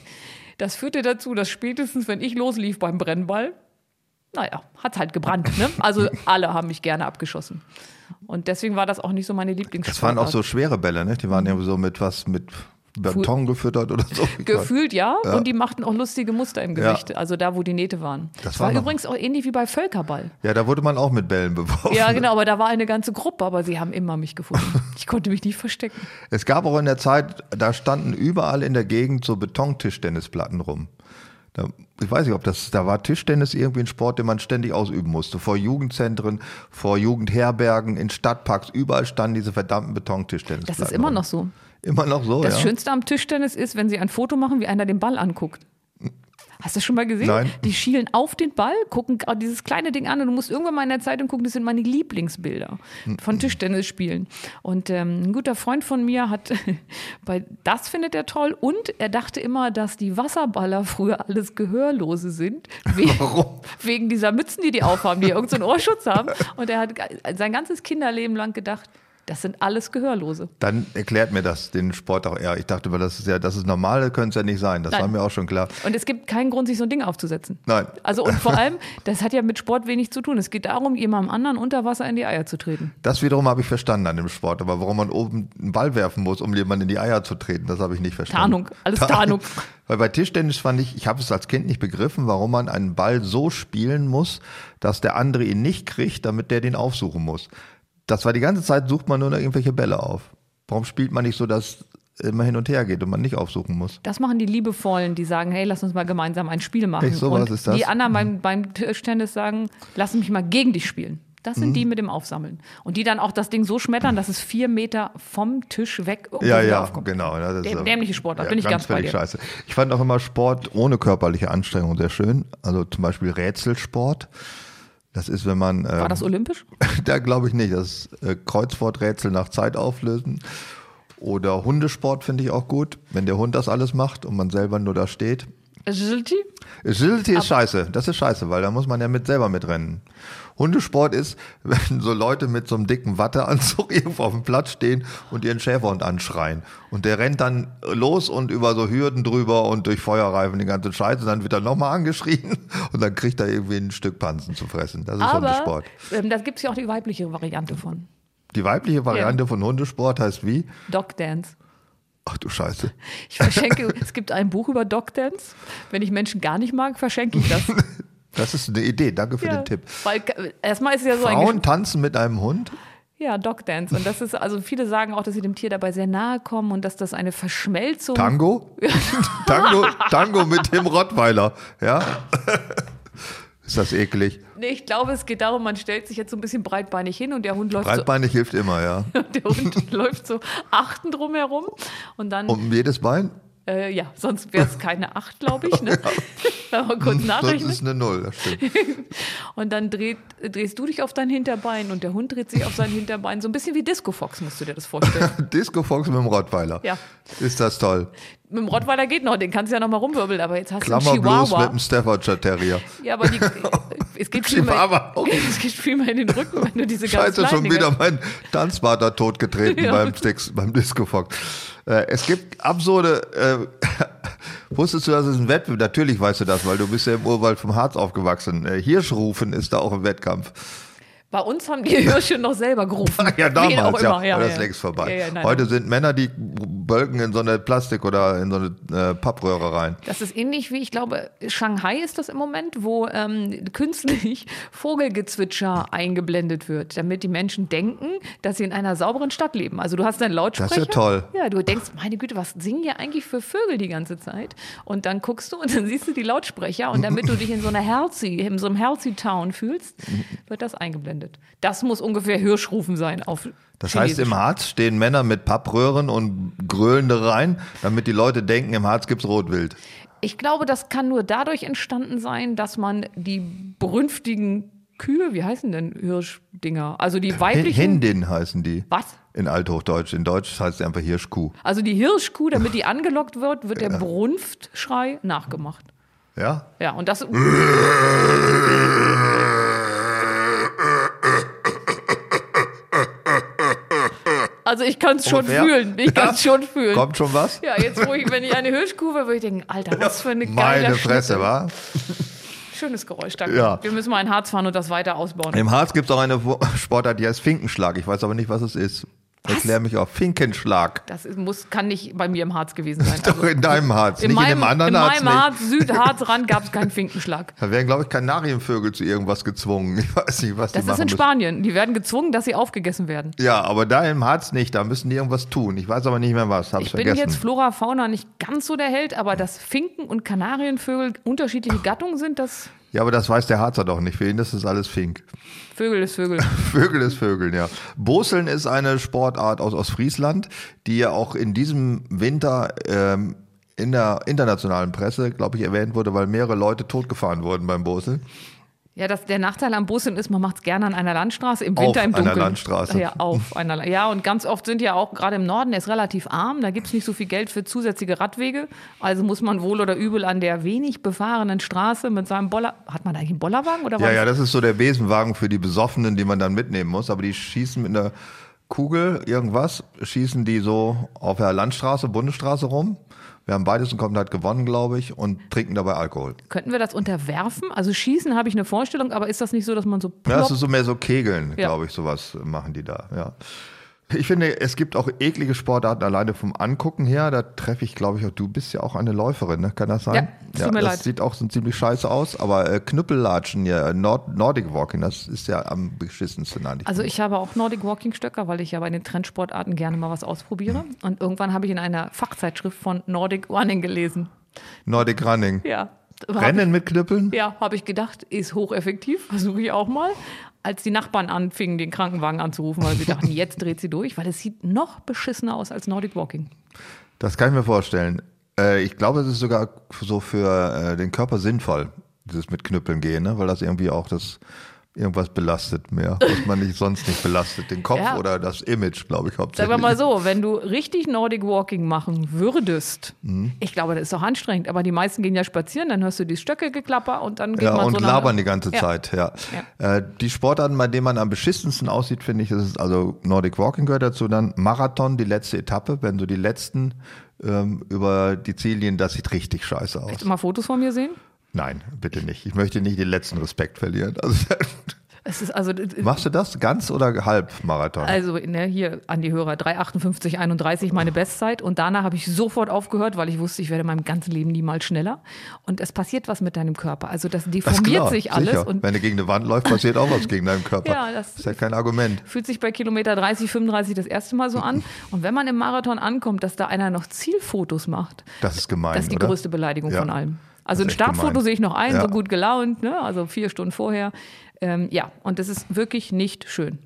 Das führte dazu, dass spätestens, wenn ich loslief beim Brennball, naja, hat's halt gebrannt. Ne? Also alle haben mich gerne abgeschossen. Und deswegen war das auch nicht so meine Lieblingssportart. Das waren auch so schwere Bälle, ne? Die waren ja so mit was, mit Beton gefüttert oder so. (laughs) Gefühlt ja, und die machten auch lustige Muster im Gesicht, also da, wo die Nähte waren. Das Das war war übrigens auch ähnlich wie bei Völkerball. Ja, da wurde man auch mit Bällen beworfen. Ja, genau, aber da war eine ganze Gruppe, aber sie haben immer mich gefunden. (laughs) Ich konnte mich nicht verstecken. Es gab auch in der Zeit, da standen überall in der Gegend so Betontischtennisplatten rum. Da, ich weiß nicht, ob das, da war Tischtennis irgendwie ein Sport, den man ständig ausüben musste. Vor Jugendzentren, vor Jugendherbergen, in Stadtparks, überall standen diese verdammten Betontischtennisplatten. Das ist immer rum. noch so. Immer noch so, Das ja. Schönste am Tischtennis ist, wenn sie ein Foto machen, wie einer den Ball anguckt. Hast du das schon mal gesehen? Nein. Die schielen auf den Ball, gucken dieses kleine Ding an und du musst irgendwann mal in der Zeitung gucken, das sind meine Lieblingsbilder von Tischtennisspielen. Und ähm, ein guter Freund von mir hat, (laughs) bei das findet er toll und er dachte immer, dass die Wasserballer früher alles Gehörlose sind. We (laughs) Warum? Wegen dieser Mützen, die die aufhaben, die irgendeinen so einen Ohrschutz haben. Und er hat sein ganzes Kinderleben lang gedacht, Das sind alles Gehörlose. Dann erklärt mir das, den Sport auch eher. Ich dachte mal, das ist ja, das ist normal, das könnte es ja nicht sein. Das Nein. war mir auch schon klar. Und es gibt keinen Grund, sich so ein Ding aufzusetzen. Nein. Also und vor (laughs) allem, das hat ja mit Sport wenig zu tun. Es geht darum, jemandem anderen unter Wasser in die Eier zu treten. Das wiederum habe ich verstanden an dem Sport, aber warum man oben einen Ball werfen muss, um jemanden in die Eier zu treten, das habe ich nicht verstanden. Tarnung, alles Tarnung. (laughs) Weil bei Tischtennis fand ich, ich habe es als Kind nicht begriffen, warum man einen Ball so spielen muss, dass der andere ihn nicht kriegt, damit der den aufsuchen muss. Das war die ganze Zeit, sucht man nur noch irgendwelche Bälle auf. Warum spielt man nicht so, dass immer hin und her geht und man nicht aufsuchen muss? Das machen die Liebevollen, die sagen, hey, lass uns mal gemeinsam ein Spiel machen. Echt, sowas und ist das? die anderen beim, beim Tischtennis sagen, lass mich mal gegen dich spielen. Das sind Mhm. die mit dem Aufsammeln. Und die dann auch das Ding so schmettern, dass es vier Meter vom Tisch weg irgendwo Ja, ja, aufkommt. genau. ja, Das ist- dämliche Sportart, bin ich ganz bei dir. scheiße. Ich fand auch immer Sport ohne körperliche Anstrengung sehr schön. Also zum Beispiel Rätselsport. Das ist, wenn man. War ähm, das olympisch? (laughs) da glaube ich nicht. Das ist, äh, Kreuzworträtsel nach Zeit auflösen. Oder Hundesport finde ich auch gut, wenn der Hund das alles macht und man selber nur da steht. Agility? Agility ist scheiße. Das ist scheiße, weil da muss man ja mit selber mitrennen. Hundesport ist, (laughs) wenn so Leute mit so einem dicken Watteanzug (laughs) irgendwo auf dem Platz stehen und ihren Schäferhund anschreien. Und der rennt dann los und über so Hürden drüber und durch Feuerreifen die ganze Scheiße. Dann wird er nochmal angeschrien (laughs) und dann kriegt er irgendwie ein Stück Pansen zu fressen. Das ist Aber Hundesport. ähm, da gibt es ja auch die weibliche Variante von. Die weibliche Variante von Hundesport heißt wie? Dog Dance. Ach du Scheiße. Ich verschenke, es gibt ein Buch über Dog Dance. Wenn ich Menschen gar nicht mag, verschenke ich das. (laughs) Das ist eine Idee. Danke für Ja, den Tipp. Weil erstmal ist es ja so ein Frauen tanzen mit einem Hund? Ja, Dog Dance. Und das ist, also viele sagen auch, dass sie dem Tier dabei sehr nahe kommen und dass das eine Verschmelzung. Tango? (laughs) Tango, Tango mit dem Rottweiler. Ja? Ist das eklig? Nee, ich glaube, es geht darum, man stellt sich jetzt so ein bisschen breitbeinig hin und der Hund läuft Breitbeinig hilft immer, ja. (laughs) so, der Hund läuft so achten drumherum und dann, Um jedes Bein? äh, ja, sonst wäre es keine acht, glaube ich. Ne? (laughs) Wenn man kurz nachrechnen. ist eine Null, das stimmt. (laughs) Und dann dreht, drehst du dich auf dein Hinterbein und der Hund dreht sich auf sein Hinterbein. So ein bisschen wie Disco Fox, musst du dir das vorstellen. Disco Fox mit dem Rottweiler. Ja. Ist das toll. Mit dem Rottweiler geht noch, den kannst du ja noch mal rumwirbeln, aber jetzt hast du einen Chihuahua. mit dem Staffordshire Terrier. Ja, aber die, (laughs) es geht viel mehr, (laughs) es geht viel mehr in den Rücken, wenn du diese ganz Scheiße, schon wieder mein Tanzvater totgetreten (laughs) Ja. beim, Sticks, beim Disco Fox. Äh, es gibt absurde. Äh, wusstest du, dass es ein Wettbewerb? Natürlich weißt du das, weil du bist ja im Urwald vom Harz aufgewachsen. Äh, Hirschrufen ist da auch im Wettkampf. Bei uns haben die (laughs) Hirsche noch selber gerufen. Ja, damals, ja. immer. ja, das ja. ist längst vorbei. Ja, ja, nein, Heute nein. sind Männer, die bölken in so eine Plastik oder in so eine äh, Pappröhre rein. Das ist ähnlich wie, ich glaube, Shanghai ist das im Moment, wo ähm, künstlich (laughs) Vogelgezwitscher eingeblendet wird, damit die Menschen denken, dass sie in einer sauberen Stadt leben. Also du hast deinen Lautsprecher. Das ist ja toll. Ja, du denkst, meine Güte, was singen hier eigentlich für Vögel die ganze Zeit? Und dann guckst du und (laughs) dann siehst du die Lautsprecher und damit du dich in so einer Healthy, in so einem Healthy Town fühlst, wird das eingeblendet. Das muss ungefähr Hirschrufen sein auf Das heißt, im Harz stehen Männer mit Pappröhren und gröhlende rein, damit die Leute denken, im Harz gibt's Rotwild. Ich glaube, das kann nur dadurch entstanden sein, dass man die berünftigen Kühe, wie heißen denn Hirschdinger? Also die weiblichen. Hindin heißen die. Was? In Althochdeutsch. In Deutsch heißt sie einfach Hirschkuh. Also die Hirschkuh, damit die (laughs) angelockt wird, wird der Brunftschrei nachgemacht. Ja? Ja, und das. (laughs) Also ich kann es schon fühlen. Ich (laughs) kann es Ja? schon fühlen. Kommt schon was? Ja, jetzt wo ich, wenn ich eine Hirschkuh wäre, würde ich denken, Alter, was für eine geile Meine Fresse, Schnitte. wa? Schönes Geräusch, danke. Ja. Wir müssen mal in Harz fahren und das weiter ausbauen. Im Harz gibt's auch eine Sportart, die heißt Finkenschlag. Ich weiß aber nicht, was es ist. Erklär mich auf. Finkenschlag. Das ist, muss, kann nicht bei mir im Harz gewesen sein. (laughs) Doch in deinem Harz, in nicht meinem, in dem anderen in Harz meinem nicht. Harz, Südharzrand gab es keinen Finkenschlag. (laughs) Da werden, glaube ich, Kanarienvögel zu irgendwas gezwungen. Ich weiß nicht, was Das die ist machen in müssen. Spanien. Die werden gezwungen, dass sie aufgegessen werden. Ja, aber da im Harz nicht. Da müssen die irgendwas tun. Ich weiß aber nicht mehr was. Hab's Ich bin vergessen. jetzt Flora, Fauna nicht ganz so der Held, aber dass Finken und Kanarienvögel unterschiedliche Gattungen sind, das ja, aber das weiß der Harzer doch nicht. Für ihn ist das alles Fink. Vögel ist Vögel. (laughs) Vögel ist Vögeln, ja. Boseln ist eine Sportart aus Ostfriesland, die ja auch in diesem Winter ähm, in der internationalen Presse, glaube ich, erwähnt wurde, weil mehrere Leute totgefahren wurden beim Boseln. Ja, das, der Nachteil am Busseln ist, man macht es gerne an einer Landstraße, im Auf Winter im einer Dunkeln. Landstraße. Ja, auf einer Ja, und ganz oft sind ja auch, gerade im Norden, der ist relativ arm, da gibt es nicht so viel Geld für zusätzliche Radwege. Also muss man wohl oder übel an der wenig befahrenen Straße mit seinem Boller. Hat man da eigentlich einen Bollerwagen oder was? Ja, ja, das ist so der Besenwagen für die Besoffenen, die man dann mitnehmen muss, aber die schießen mit einer Kugel, irgendwas, schießen die so auf der Landstraße, Bundesstraße rum. Wir haben beides und kommen halt gewonnen, glaube ich, und trinken dabei Alkohol. Könnten wir das unterwerfen? Also schießen habe ich eine Vorstellung, aber ist das nicht so, dass man so Ja, es plopp- ist so mehr so Kegeln, Ja. glaube ich, sowas machen die da, ja. Ich finde, es gibt auch eklige Sportarten alleine vom Angucken her. Da treffe ich, glaube ich, auch, du bist ja auch eine Läuferin, ne? Kann das sein? Ja, mir das leid. sieht auch so ziemlich scheiße aus, aber äh, Knüppellatschen, ja, Nord Nordic Walking, das ist ja am beschissensten eigentlich. Also ich habe auch Nordic Walking Stöcker, weil ich ja bei den Trendsportarten gerne mal was ausprobiere. Und irgendwann habe ich in einer Fachzeitschrift von Nordic Running gelesen. Nordic Running. Ja. Rennen mit Knüppeln? Ja, habe ich gedacht, ist hocheffektiv, versuche ich auch mal. Als die Nachbarn anfingen, den Krankenwagen anzurufen, weil sie (laughs) dachten, jetzt dreht sie durch, weil es sieht noch beschissener aus als Nordic Walking. Das kann ich mir vorstellen. Äh, ich glaube, es ist sogar so für äh, den Körper sinnvoll, dieses mit Knüppeln gehen, ne? weil das irgendwie auch das irgendwas belastet mehr, was man nicht sonst nicht belastet. Den Kopf Ja. oder das Image, glaube ich, Sagen hauptsächlich. wir mal so, wenn du richtig Nordic Walking machen würdest, Mhm. ich glaube, das ist doch anstrengend, aber die meisten gehen ja spazieren, dann hörst du die Stöcke geklapper und dann geht Ja, man und so labern die ganze Ja. Zeit, ja. Äh, die Sportarten, bei denen man am beschissensten aussieht, finde ich, ist also Nordic Walking gehört dazu, dann Marathon, die letzte Etappe, wenn so die letzten ähm, über die Ziellinie, das sieht richtig scheiße aus. Willst du mal Fotos von mir sehen? Nein, bitte nicht. Ich möchte nicht den letzten Respekt verlieren. Also, (laughs) also, machst du das ganz oder halb Marathon? also ne, hier an die Hörer, 3,58,31 meine Bestzeit und danach habe ich sofort aufgehört, weil ich wusste, ich werde in meinem ganzen Leben niemals schneller und es passiert was mit deinem Körper. Also das Das deformiert klar, sich alles sicher. und Wenn du gegen eine Wand läufst, passiert auch was gegen deinen Körper. Ja, das- ist ja kein Argument. fühlt sich bei Kilometer 30, 35 das erste Mal so an. Und wenn man im Marathon ankommt, dass da einer noch Zielfotos macht, Das ist gemein, das ist die oder? größte Beleidigung Ja. von allem. Also ein Startfoto gemein. sehe ich noch ein, Ja. so gut gelaunt, ne? also vier Stunden vorher. Ähm, ja, und das ist wirklich nicht schön.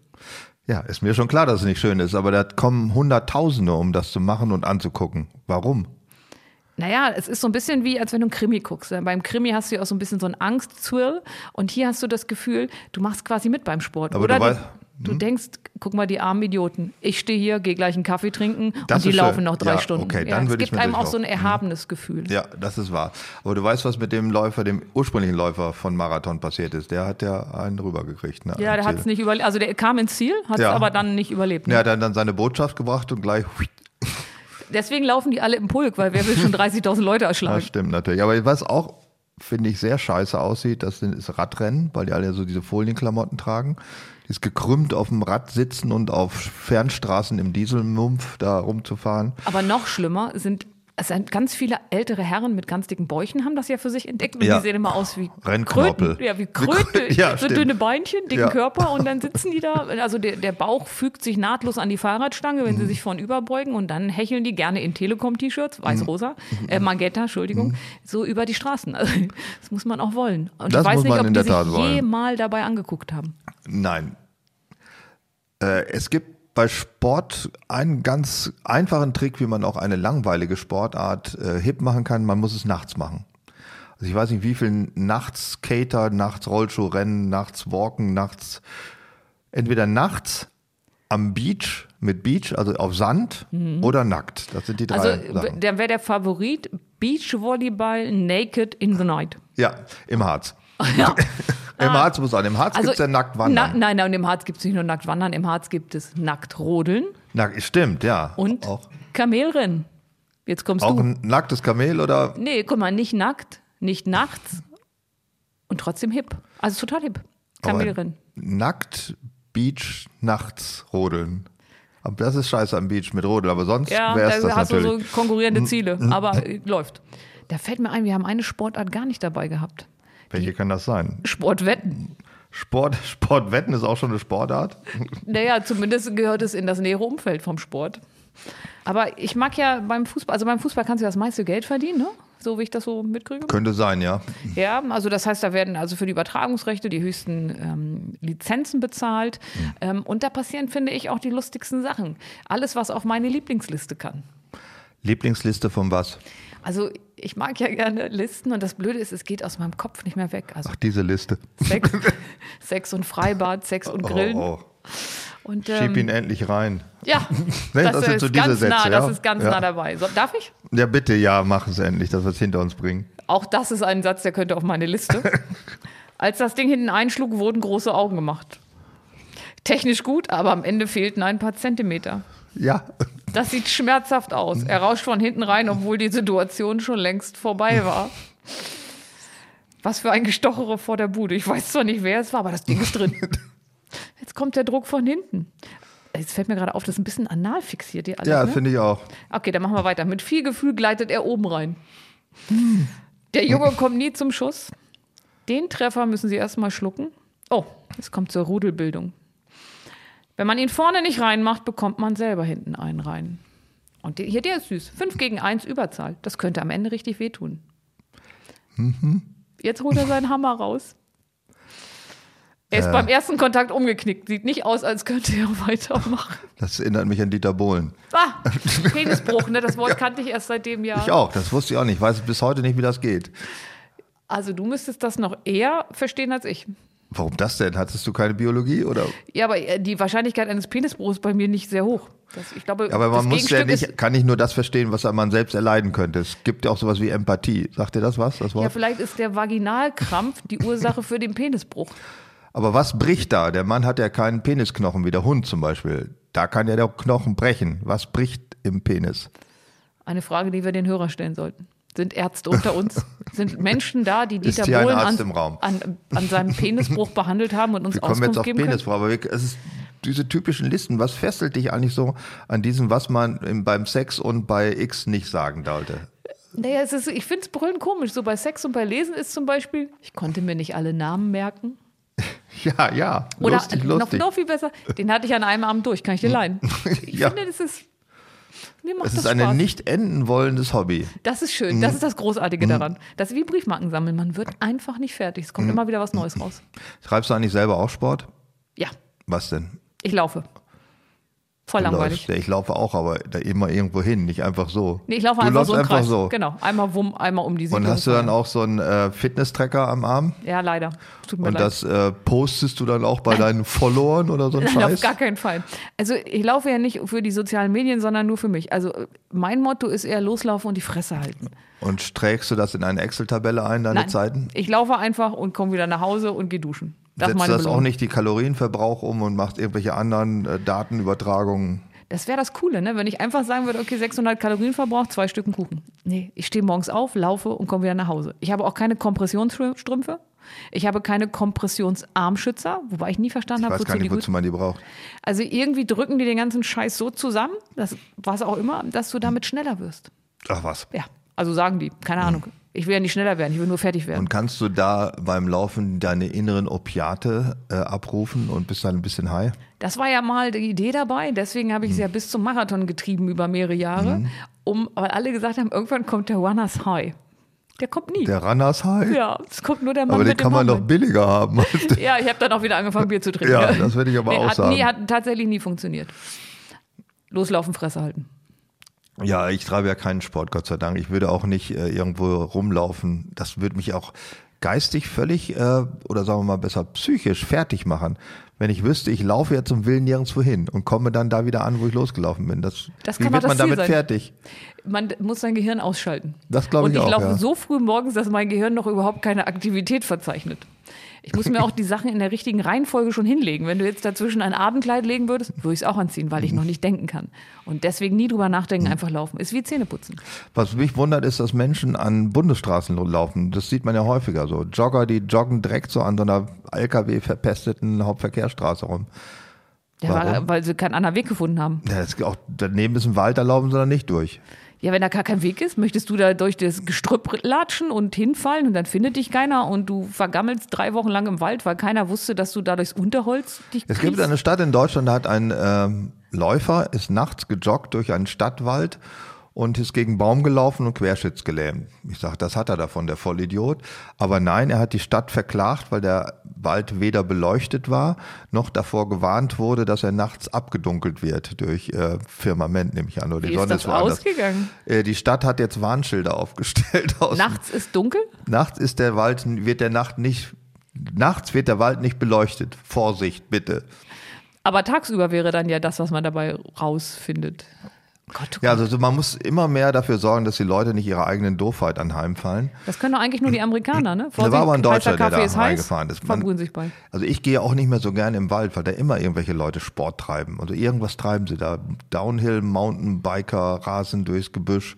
Ja, ist mir schon klar, dass es nicht schön ist, aber da kommen Hunderttausende, um das zu machen und anzugucken. Warum? Naja, es ist so ein bisschen wie, als wenn du einen Krimi guckst. Beim Krimi hast du ja auch so ein bisschen so einen Angstzwirl und hier hast du das Gefühl, du machst quasi mit beim Sport. Aber Oder du, weißt- du denkst, guck mal, die armen Idioten. Ich stehe hier, gehe gleich einen Kaffee trinken Das und die schön. laufen noch drei Ja, Stunden. okay, ja, dann es würde ich gibt einem auch so ein durchlaufen. erhabenes Gefühl. Ja, das ist wahr. Aber du weißt, was mit dem Läufer, dem ursprünglichen Läufer von Marathon passiert ist. Der hat ja einen rübergekriegt. Ne, Ja, der hat es nicht überlebt. Also der kam ins Ziel, hat es Ja. aber dann nicht überlebt. Ne? Der hat dann, seine Botschaft gebracht und gleich. (laughs) Deswegen laufen die alle im Pulk, weil wer will schon 30.000 Leute erschlagen? Das stimmt natürlich. Aber was auch, finde ich, sehr scheiße aussieht, das sind- ist Radrennen, weil die alle so diese Folienklamotten tragen. Dieses gekrümmt auf dem Rad sitzen und auf Fernstraßen im Dieselmumpf da rumzufahren. Aber noch schlimmer sind, es sind ganz viele ältere Herren mit ganz dicken Bäuchen haben das ja für sich entdeckt und Ja. die sehen immer aus wie Rennknorpel. Kröten. Ja, wie Wie Krö- Kröte. (laughs) Ja, so stimmt. dünne Beinchen, dicken Ja. Körper und dann (laughs) sitzen die da. Also der, der Bauch fügt sich nahtlos an die Fahrradstange, wenn sie sich vorn überbeugen und dann hecheln die gerne in Telekom-T-Shirts, weiß-rosa, äh, Magenta, Entschuldigung, so über die Straßen. (laughs) Also, das muss man auch wollen. Und Das ich weiß muss nicht, ob die sich wollen. jemals dabei angeguckt haben. Nein. Äh, es gibt bei Sport einen ganz einfachen Trick, wie man auch eine langweilige Sportart äh, hip machen kann. Man muss es nachts machen. Also ich weiß nicht, wie viel nachts Skater, nachts Rollschuhrennen, nachts Walken, nachts entweder nachts am Beach mit Beach, also auf Sand oder nackt. Das sind die drei Also Sachen. der wäre der Favorit Beachvolleyball Naked in the Night. Ja, im Harz. (laughs) Ja. Im Harz muss sein. Im Harz Also, gibt's ja nackt Na, wandern. nein, nein, und im Harz gibt es nicht nur nackt wandern, im Harz gibt es nackt rodeln Nackt, stimmt, ja. und auch, Kamelrennen. Jetzt kommst auch du. ein nacktes Kamel oder Nee, guck mal, nicht nackt, nicht nachts und trotzdem hip. Also total hip. Kamelrennen. Nackt Beach nachts rodeln. Aber das ist scheiße am Beach mit Rodeln, aber sonst Ja, wäre da es das hast natürlich. Du so konkurrierende Ziele, aber äh, läuft. Da fällt mir ein, wir haben eine Sportart gar nicht dabei gehabt. Welche kann das sein? Sportwetten. Sport, (laughs) Sportwetten ist auch schon eine Sportart. Naja, zumindest gehört es in das nähere Umfeld vom Sport. Aber ich mag ja beim Fußball, also beim Fußball kannst du das meiste Geld verdienen, ne? So wie ich das so mitkriege. Könnte sein, ja. Ja, also das heißt, da werden also für die Übertragungsrechte die höchsten ähm, Lizenzen bezahlt. Ähm, und da passieren, finde ich, auch die lustigsten Sachen. Alles, was auf meine Lieblingsliste kann. Lieblingsliste von was? Also ich mag ja gerne Listen und das Blöde ist, es geht aus meinem Kopf nicht mehr weg. Also Ach, diese Liste. Sex, (laughs) Sex und Freibad, Sex und Grillen. Oh, oh. Und, Schieb ähm, ihn endlich rein. ja, (laughs) das, das sind ist so diese ganz nah, Sätze, das ja. ist ganz Ja. nah dabei. So, darf ich? Ja, bitte, ja, mach es endlich, dass wir es hinter uns bringen. Auch das ist ein Satz, der könnte auf meine Liste. (laughs) Als das Ding hinten einschlug, wurden große Augen gemacht. Technisch gut, aber am Ende fehlten ein paar Zentimeter. Ja, Das sieht schmerzhaft aus. Er rauscht von hinten rein, obwohl die Situation schon längst vorbei war. Was für ein Gestochere vor der Bude. Ich weiß zwar nicht, wer es war, aber das Ding ist drin. Jetzt kommt der Druck von hinten. Jetzt fällt mir gerade auf, das ist ein bisschen anal fixiert hier alles. ja, ne? finde ich auch. Okay, dann machen wir weiter. Mit viel Gefühl gleitet er oben rein. Der Junge kommt nie zum Schuss. Den Treffer müssen sie erstmal schlucken. Oh, es kommt zur Rudelbildung. Wenn man ihn vorne nicht reinmacht, bekommt man selber hinten einen rein. Und der, hier, der ist süß. 5 gegen 1 Überzahl. Das könnte am Ende richtig wehtun. Jetzt holt er seinen Hammer raus. Er ist beim ersten Kontakt umgeknickt. Sieht nicht aus, als könnte er (laughs) weitermachen. Das erinnert mich an Dieter Bohlen. Ah, (laughs) Penisbruch, ne? Das Wort kannte ich erst seit dem Jahr. Ich auch, das wusste ich auch nicht. Ich weiß bis heute nicht, wie das geht. Also du müsstest das noch eher verstehen als ich. Warum das denn? Hattest du keine Biologie oder? Ja, aber äh, die Wahrscheinlichkeit eines Penisbruchs ist bei mir nicht sehr hoch. Das, ich glaube, Aber man muss ja nicht, kann nicht nur das verstehen, was man selbst erleiden könnte. Es gibt ja auch sowas wie Empathie. Sagt dir das was, das ja, Wort? vielleicht ist der Vaginalkrampf die Ursache für den Penisbruch. Aber was bricht da? Der Mann hat ja keinen Penisknochen wie der Hund zum Beispiel. Da kann ja der Knochen brechen. Was bricht im Penis? Eine Frage, die wir den Hörer stellen sollten. Sind Ärzte unter uns? (laughs) Sind Menschen da, die Dieter Bohlen an, an, an seinem (laughs) Penisbruch behandelt haben und uns Wir kommen jetzt Auskunft auf geben können? Aber es ist diese typischen Listen. Was fesselt dich eigentlich so an diesem, was man im, beim Sex und bei X nicht sagen sollte? Naja, es ist, ich finde es brüllend komisch. So bei Sex und bei Lesen ist zum Beispiel, ich konnte mir nicht alle Namen merken. (laughs) Ja, ja. Oder lustig, noch, lustig. noch viel besser, den hatte ich an einem Abend durch, kann ich dir leihen. Ich Ja. finde, das ist. Mir macht Es das ist ein Spaß. nicht enden wollendes Hobby. Das ist schön, das ist das Großartige daran. Das ist wie Briefmarken sammeln. Man wird einfach nicht fertig. Es kommt immer wieder was Neues raus. Treibst du eigentlich selber auch Sport? Ja, Was denn? ich laufe. Voll Du langweilig. läufst. Ich laufe auch, aber da immer irgendwo hin, nicht einfach so. Nee, ich laufe du einfach so einfach Kreis. so. Genau, einmal wumm, einmal um die Und Siedlung. hast du dann auch so einen äh, Fitness-Tracker am Arm? Ja, leider. Tut mir Und leid. das äh, postest du dann auch bei deinen (laughs) Followern oder so ein Nein, auf Scheiß? gar keinen Fall. Also ich laufe ja nicht für die sozialen Medien, sondern nur für mich. Also mein Motto ist eher loslaufen und die Fresse halten. Und trägst du das in eine Excel-Tabelle ein, deine Nein, Zeiten? ich laufe einfach und komme wieder nach Hause und gehe duschen. Das Setzt das auch nicht die Kalorienverbrauch um und macht irgendwelche anderen äh, Datenübertragungen? Das wäre das Coole, ne? wenn ich einfach sagen würde, okay, 600 Kalorien verbraucht, zwei Stücken Kuchen. Nee, ich stehe morgens auf, laufe und komme wieder nach Hause. Ich habe auch keine Kompressionsstrümpfe. Ich habe keine Kompressionsarmschützer, wobei ich nie verstanden habe, wozu gar nicht, wozu man die braucht. Also irgendwie drücken die den ganzen Scheiß so zusammen, das was auch immer, dass du damit schneller wirst. Ach was. Ja, also sagen die, keine Ahnung. Ich will ja nicht schneller werden, ich will nur fertig werden. Und kannst du da beim Laufen deine inneren Opiate äh, abrufen und bist dann ein bisschen high? Das war ja mal die Idee dabei, deswegen habe ich es Mhm. ja bis zum Marathon getrieben über mehrere Jahre, um, weil alle gesagt haben, irgendwann kommt der Runners High. Der kommt nie. Der Runners High? ja, es kommt nur der Mann aber den kann man doch Hornbein. billiger haben. (laughs) Ja, ich habe dann auch wieder angefangen, Bier zu trinken. Ja, das würde ich aber auch hat sagen. Nie, hat tatsächlich nie funktioniert. Loslaufen, Fresse halten. Ja, ich treibe ja keinen Sport, Gott sei Dank. Ich würde auch nicht äh, irgendwo rumlaufen. Das würde mich auch geistig völlig äh, oder sagen wir mal besser psychisch fertig machen, wenn ich wüsste, ich laufe jetzt zum Willen nirgendwo hin und komme dann da wieder an, wo ich losgelaufen bin. Das, Das wie kann auch wird man damit sein. fertig? Man muss sein Gehirn ausschalten. Das glaube Und ich ich auch, laufe ja. so früh morgens, dass mein Gehirn noch überhaupt keine Aktivität verzeichnet. Ich muss mir auch die Sachen in der richtigen Reihenfolge schon hinlegen. Wenn du jetzt dazwischen ein Abendkleid legen würdest, würde ich es auch anziehen, weil ich noch nicht denken kann. Und deswegen nie drüber nachdenken, einfach laufen. Ist wie Zähneputzen. Was mich wundert, ist, dass Menschen an Bundesstraßen laufen. Das sieht man ja häufiger so. Jogger, die joggen direkt so an so einer LKW-verpesteten Hauptverkehrsstraße rum. Ja, weil, weil sie keinen anderen Weg gefunden haben. Ja, das auch, daneben ist ein Wald, da laufen sie dann nicht durch. Ja, wenn da gar kein Weg ist, möchtest du da durch das Gestrüpp latschen und hinfallen und dann findet dich keiner und du vergammelst drei Wochen lang im Wald, weil keiner wusste, dass du da durchs Unterholz dich Es gibt kriegst? eine Stadt in Deutschland, da hat ein ähm, Läufer, ist nachts gejoggt durch einen Stadtwald und ist gegen Baum gelaufen und querschnittsgelähmt. Ich sage, das hat er davon, der Vollidiot. Aber nein, er hat die Stadt verklagt, weil der Wald weder beleuchtet war, noch davor gewarnt wurde, dass er nachts abgedunkelt wird durch äh, Firmament, nehme ich an. Oder die Wie ist Sonne das ist woanders. ausgegangen? Äh, die Stadt hat jetzt Warnschilder aufgestellt. Nachts ist dunkel? Nachts ist der Wald, wird der Nacht nicht, nachts wird der Wald nicht beleuchtet. Vorsicht, bitte. Aber tagsüber wäre dann ja das, was man dabei rausfindet. Gott, oh Ja, also man muss immer mehr dafür sorgen, dass die Leute nicht ihrer eigenen Doofheit anheimfallen. Das können doch eigentlich nur die Amerikaner, ne? (laughs) Da war aber ein Deutscher, der da ist heiß, reingefahren ist. Man- sich bei. Also ich gehe auch nicht mehr so gerne im Wald, weil da immer irgendwelche Leute Sport treiben. Also irgendwas treiben sie da. Downhill, Mountainbiker, Rasen durchs Gebüsch.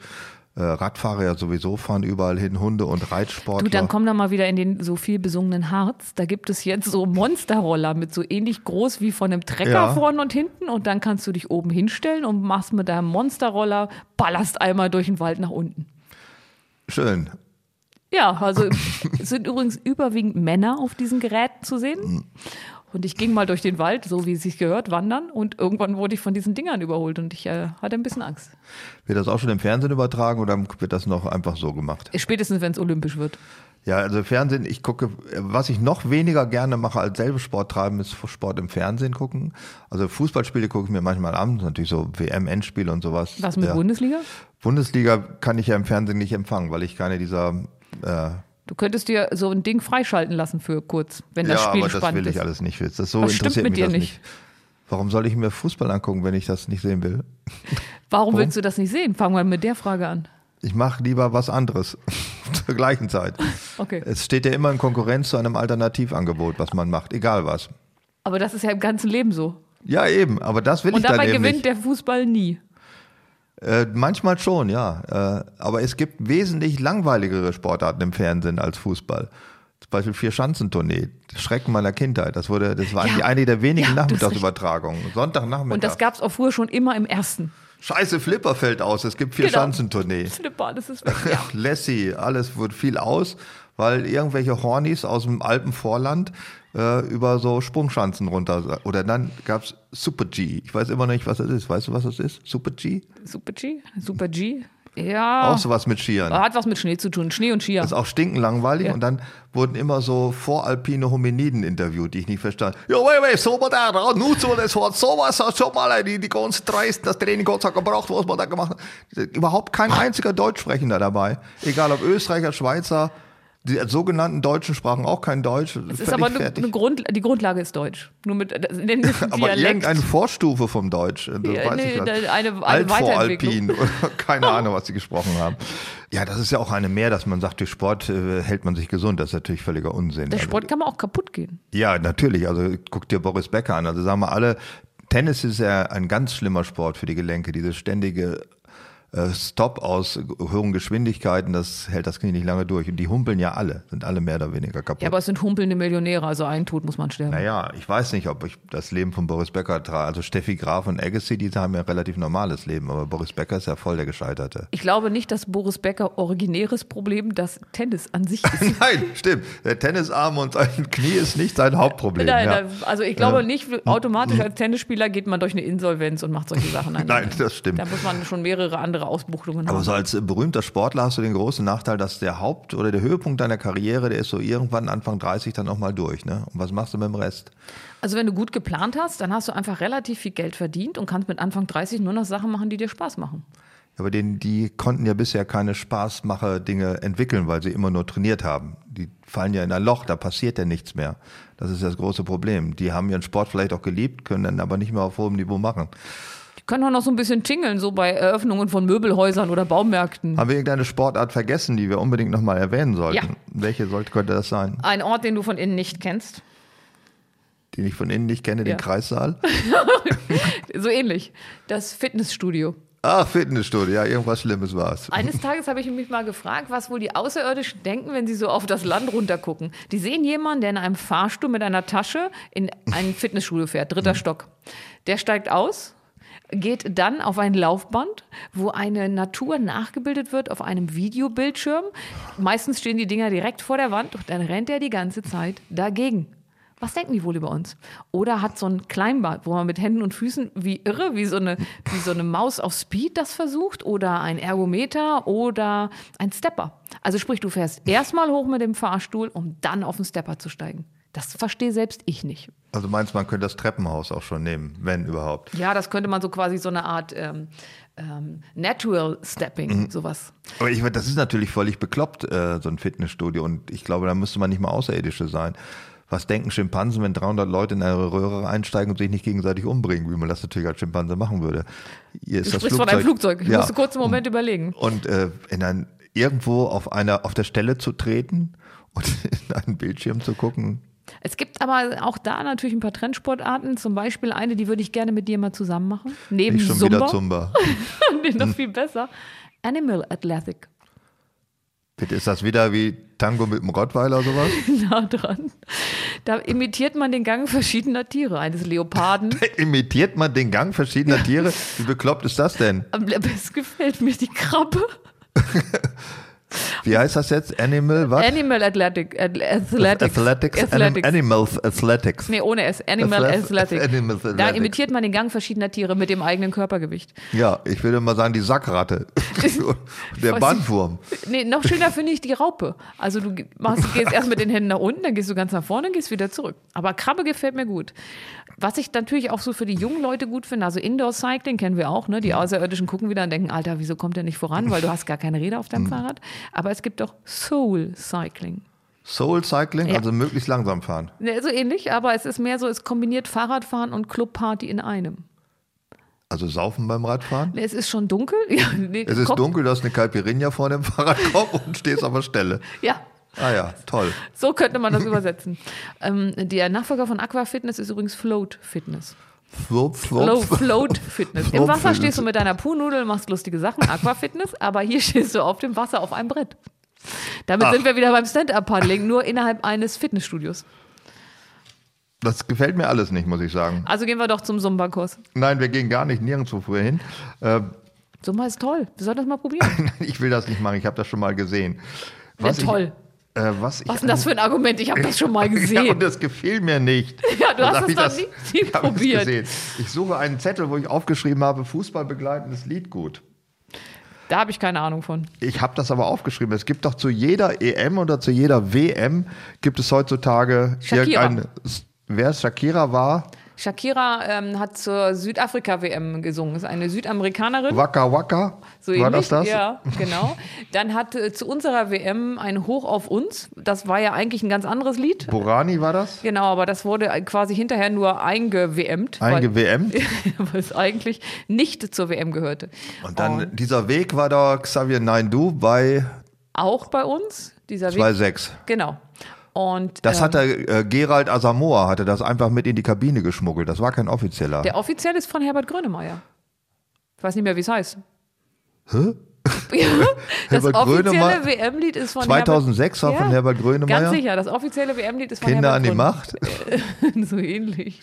Äh, Radfahrer ja sowieso fahren überall hin, Hunde und Reitsportler. Du, dann komm doch mal wieder in den so viel besungenen Harz. Da gibt es jetzt so Monsterroller mit so ähnlich groß wie von einem Trecker Ja. vorne und hinten. Und dann kannst du dich oben hinstellen und machst mit deinem Monsterroller, ballerst einmal durch den Wald nach unten. Schön. Ja, also es sind übrigens überwiegend Männer auf diesen Geräten zu sehen. Und ich ging mal durch den Wald, so wie es sich gehört, wandern. Und irgendwann wurde ich von diesen Dingern überholt und ich äh, hatte ein bisschen Angst. Wird das auch schon im Fernsehen übertragen oder wird das noch einfach so gemacht? Spätestens, wenn es olympisch wird. Ja, also Fernsehen, ich gucke, was ich noch weniger gerne mache als selber Sport treiben, ist Sport im Fernsehen gucken. Also Fußballspiele gucke ich mir manchmal an, natürlich so WM-Endspiele und sowas. Was mit ja. Bundesliga? Bundesliga kann ich ja im Fernsehen nicht empfangen, weil ich keine dieser äh, Du könntest dir so ein Ding freischalten lassen für kurz, wenn das ja, Spiel aber das spannend will ich ist. alles nicht. Das so stimmt interessiert mit mich dir das nicht? nicht. Warum soll ich mir Fußball angucken, wenn ich das nicht sehen will? (laughs) Warum willst du das nicht sehen? Fangen wir mit der Frage an. Ich mache lieber was anderes (laughs) zur gleichen Zeit. Okay. Es steht ja immer in Konkurrenz zu einem Alternativangebot, was man macht, egal was. Aber das ist ja im ganzen Leben so. Ja, eben, aber das will Und ich dann dabei eben gewinnt nicht. der Fußball nie. Äh, manchmal schon, ja. Äh, aber es gibt wesentlich langweiligere Sportarten im Fernsehen als Fußball. Zum Beispiel Vier-Schanzentournee, Schrecken meiner Kindheit. Das wurde, das war Ja. eine der wenigen Ja, Nachmittagsübertragungen. Sonntagnachmittag. Und das gab es auch früher schon immer im ersten. Scheiße, Flipper fällt aus. Es gibt Genau. Vier-Schanzentournee. Flipper, das ist (laughs) weg. Ja. Lassie, alles wird viel aus, weil irgendwelche Hornis aus dem Alpenvorland äh, über so Sprungschanzen runter. Oder dann gab's Super G. Ich weiß immer noch nicht, was das ist. Weißt du, was das ist? Super G? Super G? Super G? Ja. Auch sowas mit Skiern. Hat was mit Schnee zu tun. Schnee und Skier. Das ist auch stinkenlangweilig. Ja. Und dann wurden immer so voralpine Hominiden interviewt, die ich nicht verstand. Ja, wait, wait, so war der, ja, nur so, das hat sowas, hat schon mal die, die ganze Dreist, das Training Gott sei gebraucht, was man da gemacht hat. Überhaupt kein einziger Deutschsprechender dabei. Egal ob Österreicher, Schweizer, die sogenannten Deutschen sprachen auch kein Deutsch. Es ist aber eine, eine Grund, die Grundlage ist Deutsch. Nur mit den (laughs) aber irgendeine Vorstufe vom Deutsch. Das Ja, weiß nee, ich nicht. eine- eine Altvoralpin (laughs) keine Ahnung, was sie gesprochen haben. Ja, das ist ja auch eine mehr, dass man sagt, durch Sport äh, hält man sich gesund. Das ist natürlich völliger Unsinn. Der Also- Sport kann man auch kaputt gehen. Ja, natürlich. Also guck dir Boris Becker an. Also sagen wir alle, Tennis ist ja ein ganz schlimmer Sport für die Gelenke. Dieses ständige äh, Stop aus hohen Geschwindigkeiten, das hält das Knie nicht lange durch. Und die humpeln ja alle, sind alle mehr oder weniger kaputt. Ja, aber es sind humpelnde Millionäre, also ein Tod muss man sterben. naja, ich weiß nicht, ob ich das Leben von Boris Becker trage. Also Steffi Graf und Agassi, die haben ja ein relativ normales Leben, aber Boris Becker ist ja voll der Gescheiterte. Ich glaube nicht, dass Boris Becker originäres Problem das Tennis an sich ist. (laughs) Nein, stimmt. Der Tennisarm und sein Knie ist nicht sein Hauptproblem. Nein, ja. also ich glaube nicht, automatisch als Tennisspieler geht man durch eine Insolvenz und macht solche Sachen. (laughs) Nein, das stimmt. Da muss man schon mehrere andere Ausbuchtungen Aber haben. so als äh, berühmter Sportler hast du den großen Nachteil, dass der Haupt- oder der Höhepunkt deiner Karriere, der ist so irgendwann Anfang 30 dann auch mal durch. Ne? Und was machst du mit dem Rest? Also wenn du gut geplant hast, dann hast du einfach relativ viel Geld verdient und kannst mit Anfang 30 nur noch Sachen machen, die dir Spaß machen. Aber den, die konnten ja bisher keine Spaßmacher-Dinge entwickeln, weil sie immer nur trainiert haben. Die fallen ja in ein Loch, da passiert ja nichts mehr. Das ist das große Problem. Die haben ihren Sport vielleicht auch geliebt, können dann aber nicht mehr auf hohem Niveau machen. Können auch noch so ein bisschen tingeln, so bei Eröffnungen von Möbelhäusern oder Baumärkten. Haben wir irgendeine Sportart vergessen, die wir unbedingt nochmal erwähnen sollten? Ja. Welche sollte, könnte das sein? Ein Ort, den du von innen nicht kennst. Den ich von innen nicht kenne, Ja. den Kreissaal? (laughs) So ähnlich. Das Fitnessstudio. Ah, Fitnessstudio, ja, irgendwas Schlimmes war es. Eines (laughs) Tages habe ich mich mal gefragt, was wohl die Außerirdischen denken, wenn sie so auf das Land runtergucken. Die sehen jemanden, der in einem Fahrstuhl mit einer Tasche in ein Fitnessstudio fährt, dritter Stock. Der steigt aus, geht dann auf ein Laufband, wo eine Natur nachgebildet wird auf einem Videobildschirm. Meistens stehen die Dinger direkt vor der Wand und dann rennt er die ganze Zeit dagegen. Was denken die wohl über uns? Oder hat so ein Kleinbad, wo man mit Händen und Füßen wie irre, wie so eine, wie so eine Maus auf Speed das versucht? Oder ein Ergometer oder ein Stepper? Also sprich, du fährst erstmal hoch mit dem Fahrstuhl, um dann auf den Stepper zu steigen. Das verstehe selbst ich nicht. Also meinst du, man könnte das Treppenhaus auch schon nehmen, wenn überhaupt. Ja, das könnte man so quasi so eine Art ähm, ähm, Natural Stepping, sowas. Aber ich, das ist natürlich völlig bekloppt, äh, so ein Fitnessstudio. Und ich glaube, da müsste man nicht mal Außerirdische sein. was denken Schimpansen, wenn 300 Leute in eine Röhre einsteigen und sich nicht gegenseitig umbringen, wie man das natürlich als Schimpanse machen würde. Hier ist du sprichst von einem Flugzeug. Ich ja. musste kurz einen Moment überlegen. Und äh, in ein, irgendwo auf, einer, auf der Stelle zu treten und (laughs) in einen Bildschirm zu gucken, es gibt aber auch da natürlich ein paar Trendsportarten. Zum Beispiel eine, die würde ich gerne mit dir mal zusammen machen. Neben ich schon Zumba. Wieder Zumba. (laughs) nee, noch viel besser. Animal Athletic. Bitte, ist das wieder wie Tango mit dem Rottweiler oder sowas? (laughs) nah dran. Da imitiert man den Gang verschiedener Tiere, eines Leoparden. imitiert man den Gang verschiedener Tiere? Wie bekloppt ist das denn? Am besten gefällt mir die Krabbe. (laughs) Wie heißt das jetzt? Animal was? Animal Athletic, Athletics. Athletics. Athletics. Animals Athletics. Nee, ohne S. Animal Athletics. Animal Athletics. Da imitiert man den Gang verschiedener Tiere mit dem eigenen Körpergewicht. Ja, ich würde mal sagen, die Sackratte. (laughs) Der Bandwurm. Nee, noch schöner finde ich die Raupe. Also du machst, gehst erst mit den Händen nach unten, dann gehst du ganz nach vorne, dann gehst wieder zurück. Aber Krabbe gefällt mir gut. Was ich natürlich auch so für die jungen Leute gut finde, also Indoor Cycling kennen wir auch, ne? Die Außerirdischen gucken wieder und denken, Alter, wieso kommt der nicht voran? Weil du hast gar keine Räder auf deinem mhm. Fahrrad. Aber es gibt auch Soul Cycling. Soul Cycling, ja. also möglichst langsam fahren. Ja, so ähnlich, aber es ist mehr so, es kombiniert Fahrradfahren und Clubparty in einem. Also saufen beim Radfahren? Es ist schon dunkel. (laughs) Ja, nee, es ist dunkel, du hast eine Caipirinha vor dem Fahrradkorb (laughs) und stehst auf der Stelle. Ja. Ah ja, toll. So könnte man das übersetzen. (laughs) Ähm, der Nachfolger von Aqua Fitness ist übrigens Float Fitness. Float, float, float, float Fitness. Im Wasser stehst du mit deiner Puhnudel, machst lustige Sachen, Aqua Fitness, aber hier stehst du auf dem Wasser auf einem Brett. Damit Ach. sind wir wieder beim Stand-Up-Paddling, nur innerhalb eines Fitnessstudios. Das gefällt mir alles nicht, muss ich sagen. Also gehen wir doch zum Zumba-Kurs. Nein, wir gehen gar nicht nirgendwo früher hin. Äh, Zumba ist toll. Wir sollten das mal probieren. (laughs) ich will das nicht machen. Ich habe das schon mal gesehen. Was ja, toll. Ich, äh, was, ist denn das für ein Argument? Ich habe das schon mal gesehen. (laughs) ja, und das gefiel mir nicht. (laughs) ja, du hast es doch nie, (laughs) nie probiert. Ich suche einen Zettel, wo ich aufgeschrieben habe, Fußball begleitendes Lied gut. Da habe ich keine Ahnung von. Ich habe das aber aufgeschrieben. Es gibt doch zu jeder EM oder zu jeder WM gibt es heutzutage Shakira. irgendein. Wer Shakira war? Shakira ähm, hat zur Südafrika-WM gesungen. Ist eine Südamerikanerin. Waka Waka. So war ähnlich? das das? Ja, genau. Dann hat äh, zu unserer WM ein Hoch auf uns. Das war ja eigentlich ein ganz anderes Lied. Borani war das? Genau, aber das wurde quasi hinterher nur eingewmt. Eingewmt? Weil, (laughs) weil es eigentlich nicht zur WM gehörte. Und dann Und dieser Weg war da Xavier Naindu bei. Auch bei uns. Dieser 2,6. Genau. Und, das ähm, hat der äh, Gerald Asamoah hatte das einfach mit in die Kabine geschmuggelt. Das war kein offizieller. Der offiziell ist von Herbert Grönemeyer. Ich weiß nicht mehr, wie es heißt. Hä? (laughs) Ja, das offizielle WM-Lied ist von 2006 Herbert, war von ja, Herbert Grönemeyer. Ganz sicher, das offizielle WM-Lied ist von Kinder Herbert an die Macht. (laughs) so ähnlich.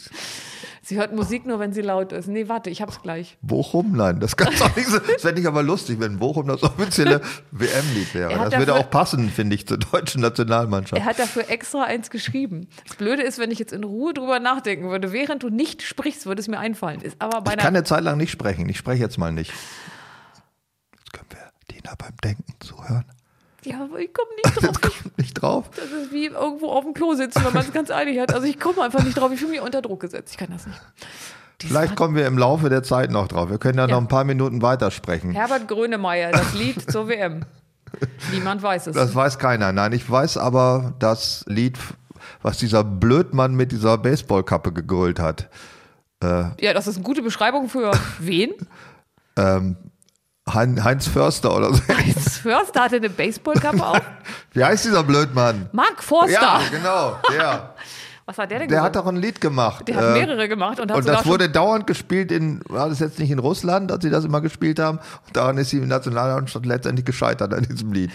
Sie hört Musik nur, wenn sie laut ist. Nee, warte, ich hab's gleich. Bochum? Nein, das kann doch nicht so. (laughs) Das fände ich aber lustig, wenn Bochum das offizielle WM-Lied wäre. Das würde auch passen, finde ich, zur deutschen Nationalmannschaft. Er hat dafür extra eins geschrieben. Das Blöde ist, wenn ich jetzt in Ruhe drüber nachdenken würde, während du nicht sprichst, würde es mir einfallen. Ist aber bei ich kann eine Zeit lang nicht sprechen. Ich spreche jetzt mal nicht. Jetzt können wir Dina beim Denken zuhören. Ja, aber ich komme nicht (laughs) drauf. Jetzt kommt nicht drauf. Das ist wie irgendwo auf dem Klo sitzen, wenn man es ganz eilig hat. Also ich komme einfach nicht drauf. Ich fühle mich unter Druck gesetzt. Ich kann das nicht. Die Vielleicht kommen wir im Laufe der Zeit noch drauf. Wir können ja, ja. noch ein paar Minuten weitersprechen. Herbert Grönemeyer, das Lied zur WM. Niemand weiß es. Das weiß keiner. Nein, ich weiß aber das Lied, was dieser Blödmann mit dieser Baseballkappe gegrölt hat. Äh, ja, das ist eine gute Beschreibung für wen? (laughs) ähm, Heinz Förster oder so. Heinz Förster hatte eine Baseballkappe auf? (laughs) Wie heißt dieser Blödmann? Mark Forster. Ja, genau, der. Was hat der denn Der gemacht? hat doch ein Lied gemacht. Der hat mehrere gemacht und hat Und das wurde dauernd gespielt in, war das jetzt nicht in Russland, als sie das immer gespielt haben? Und daran ist die Nationalmannschaft letztendlich gescheitert an diesem Lied.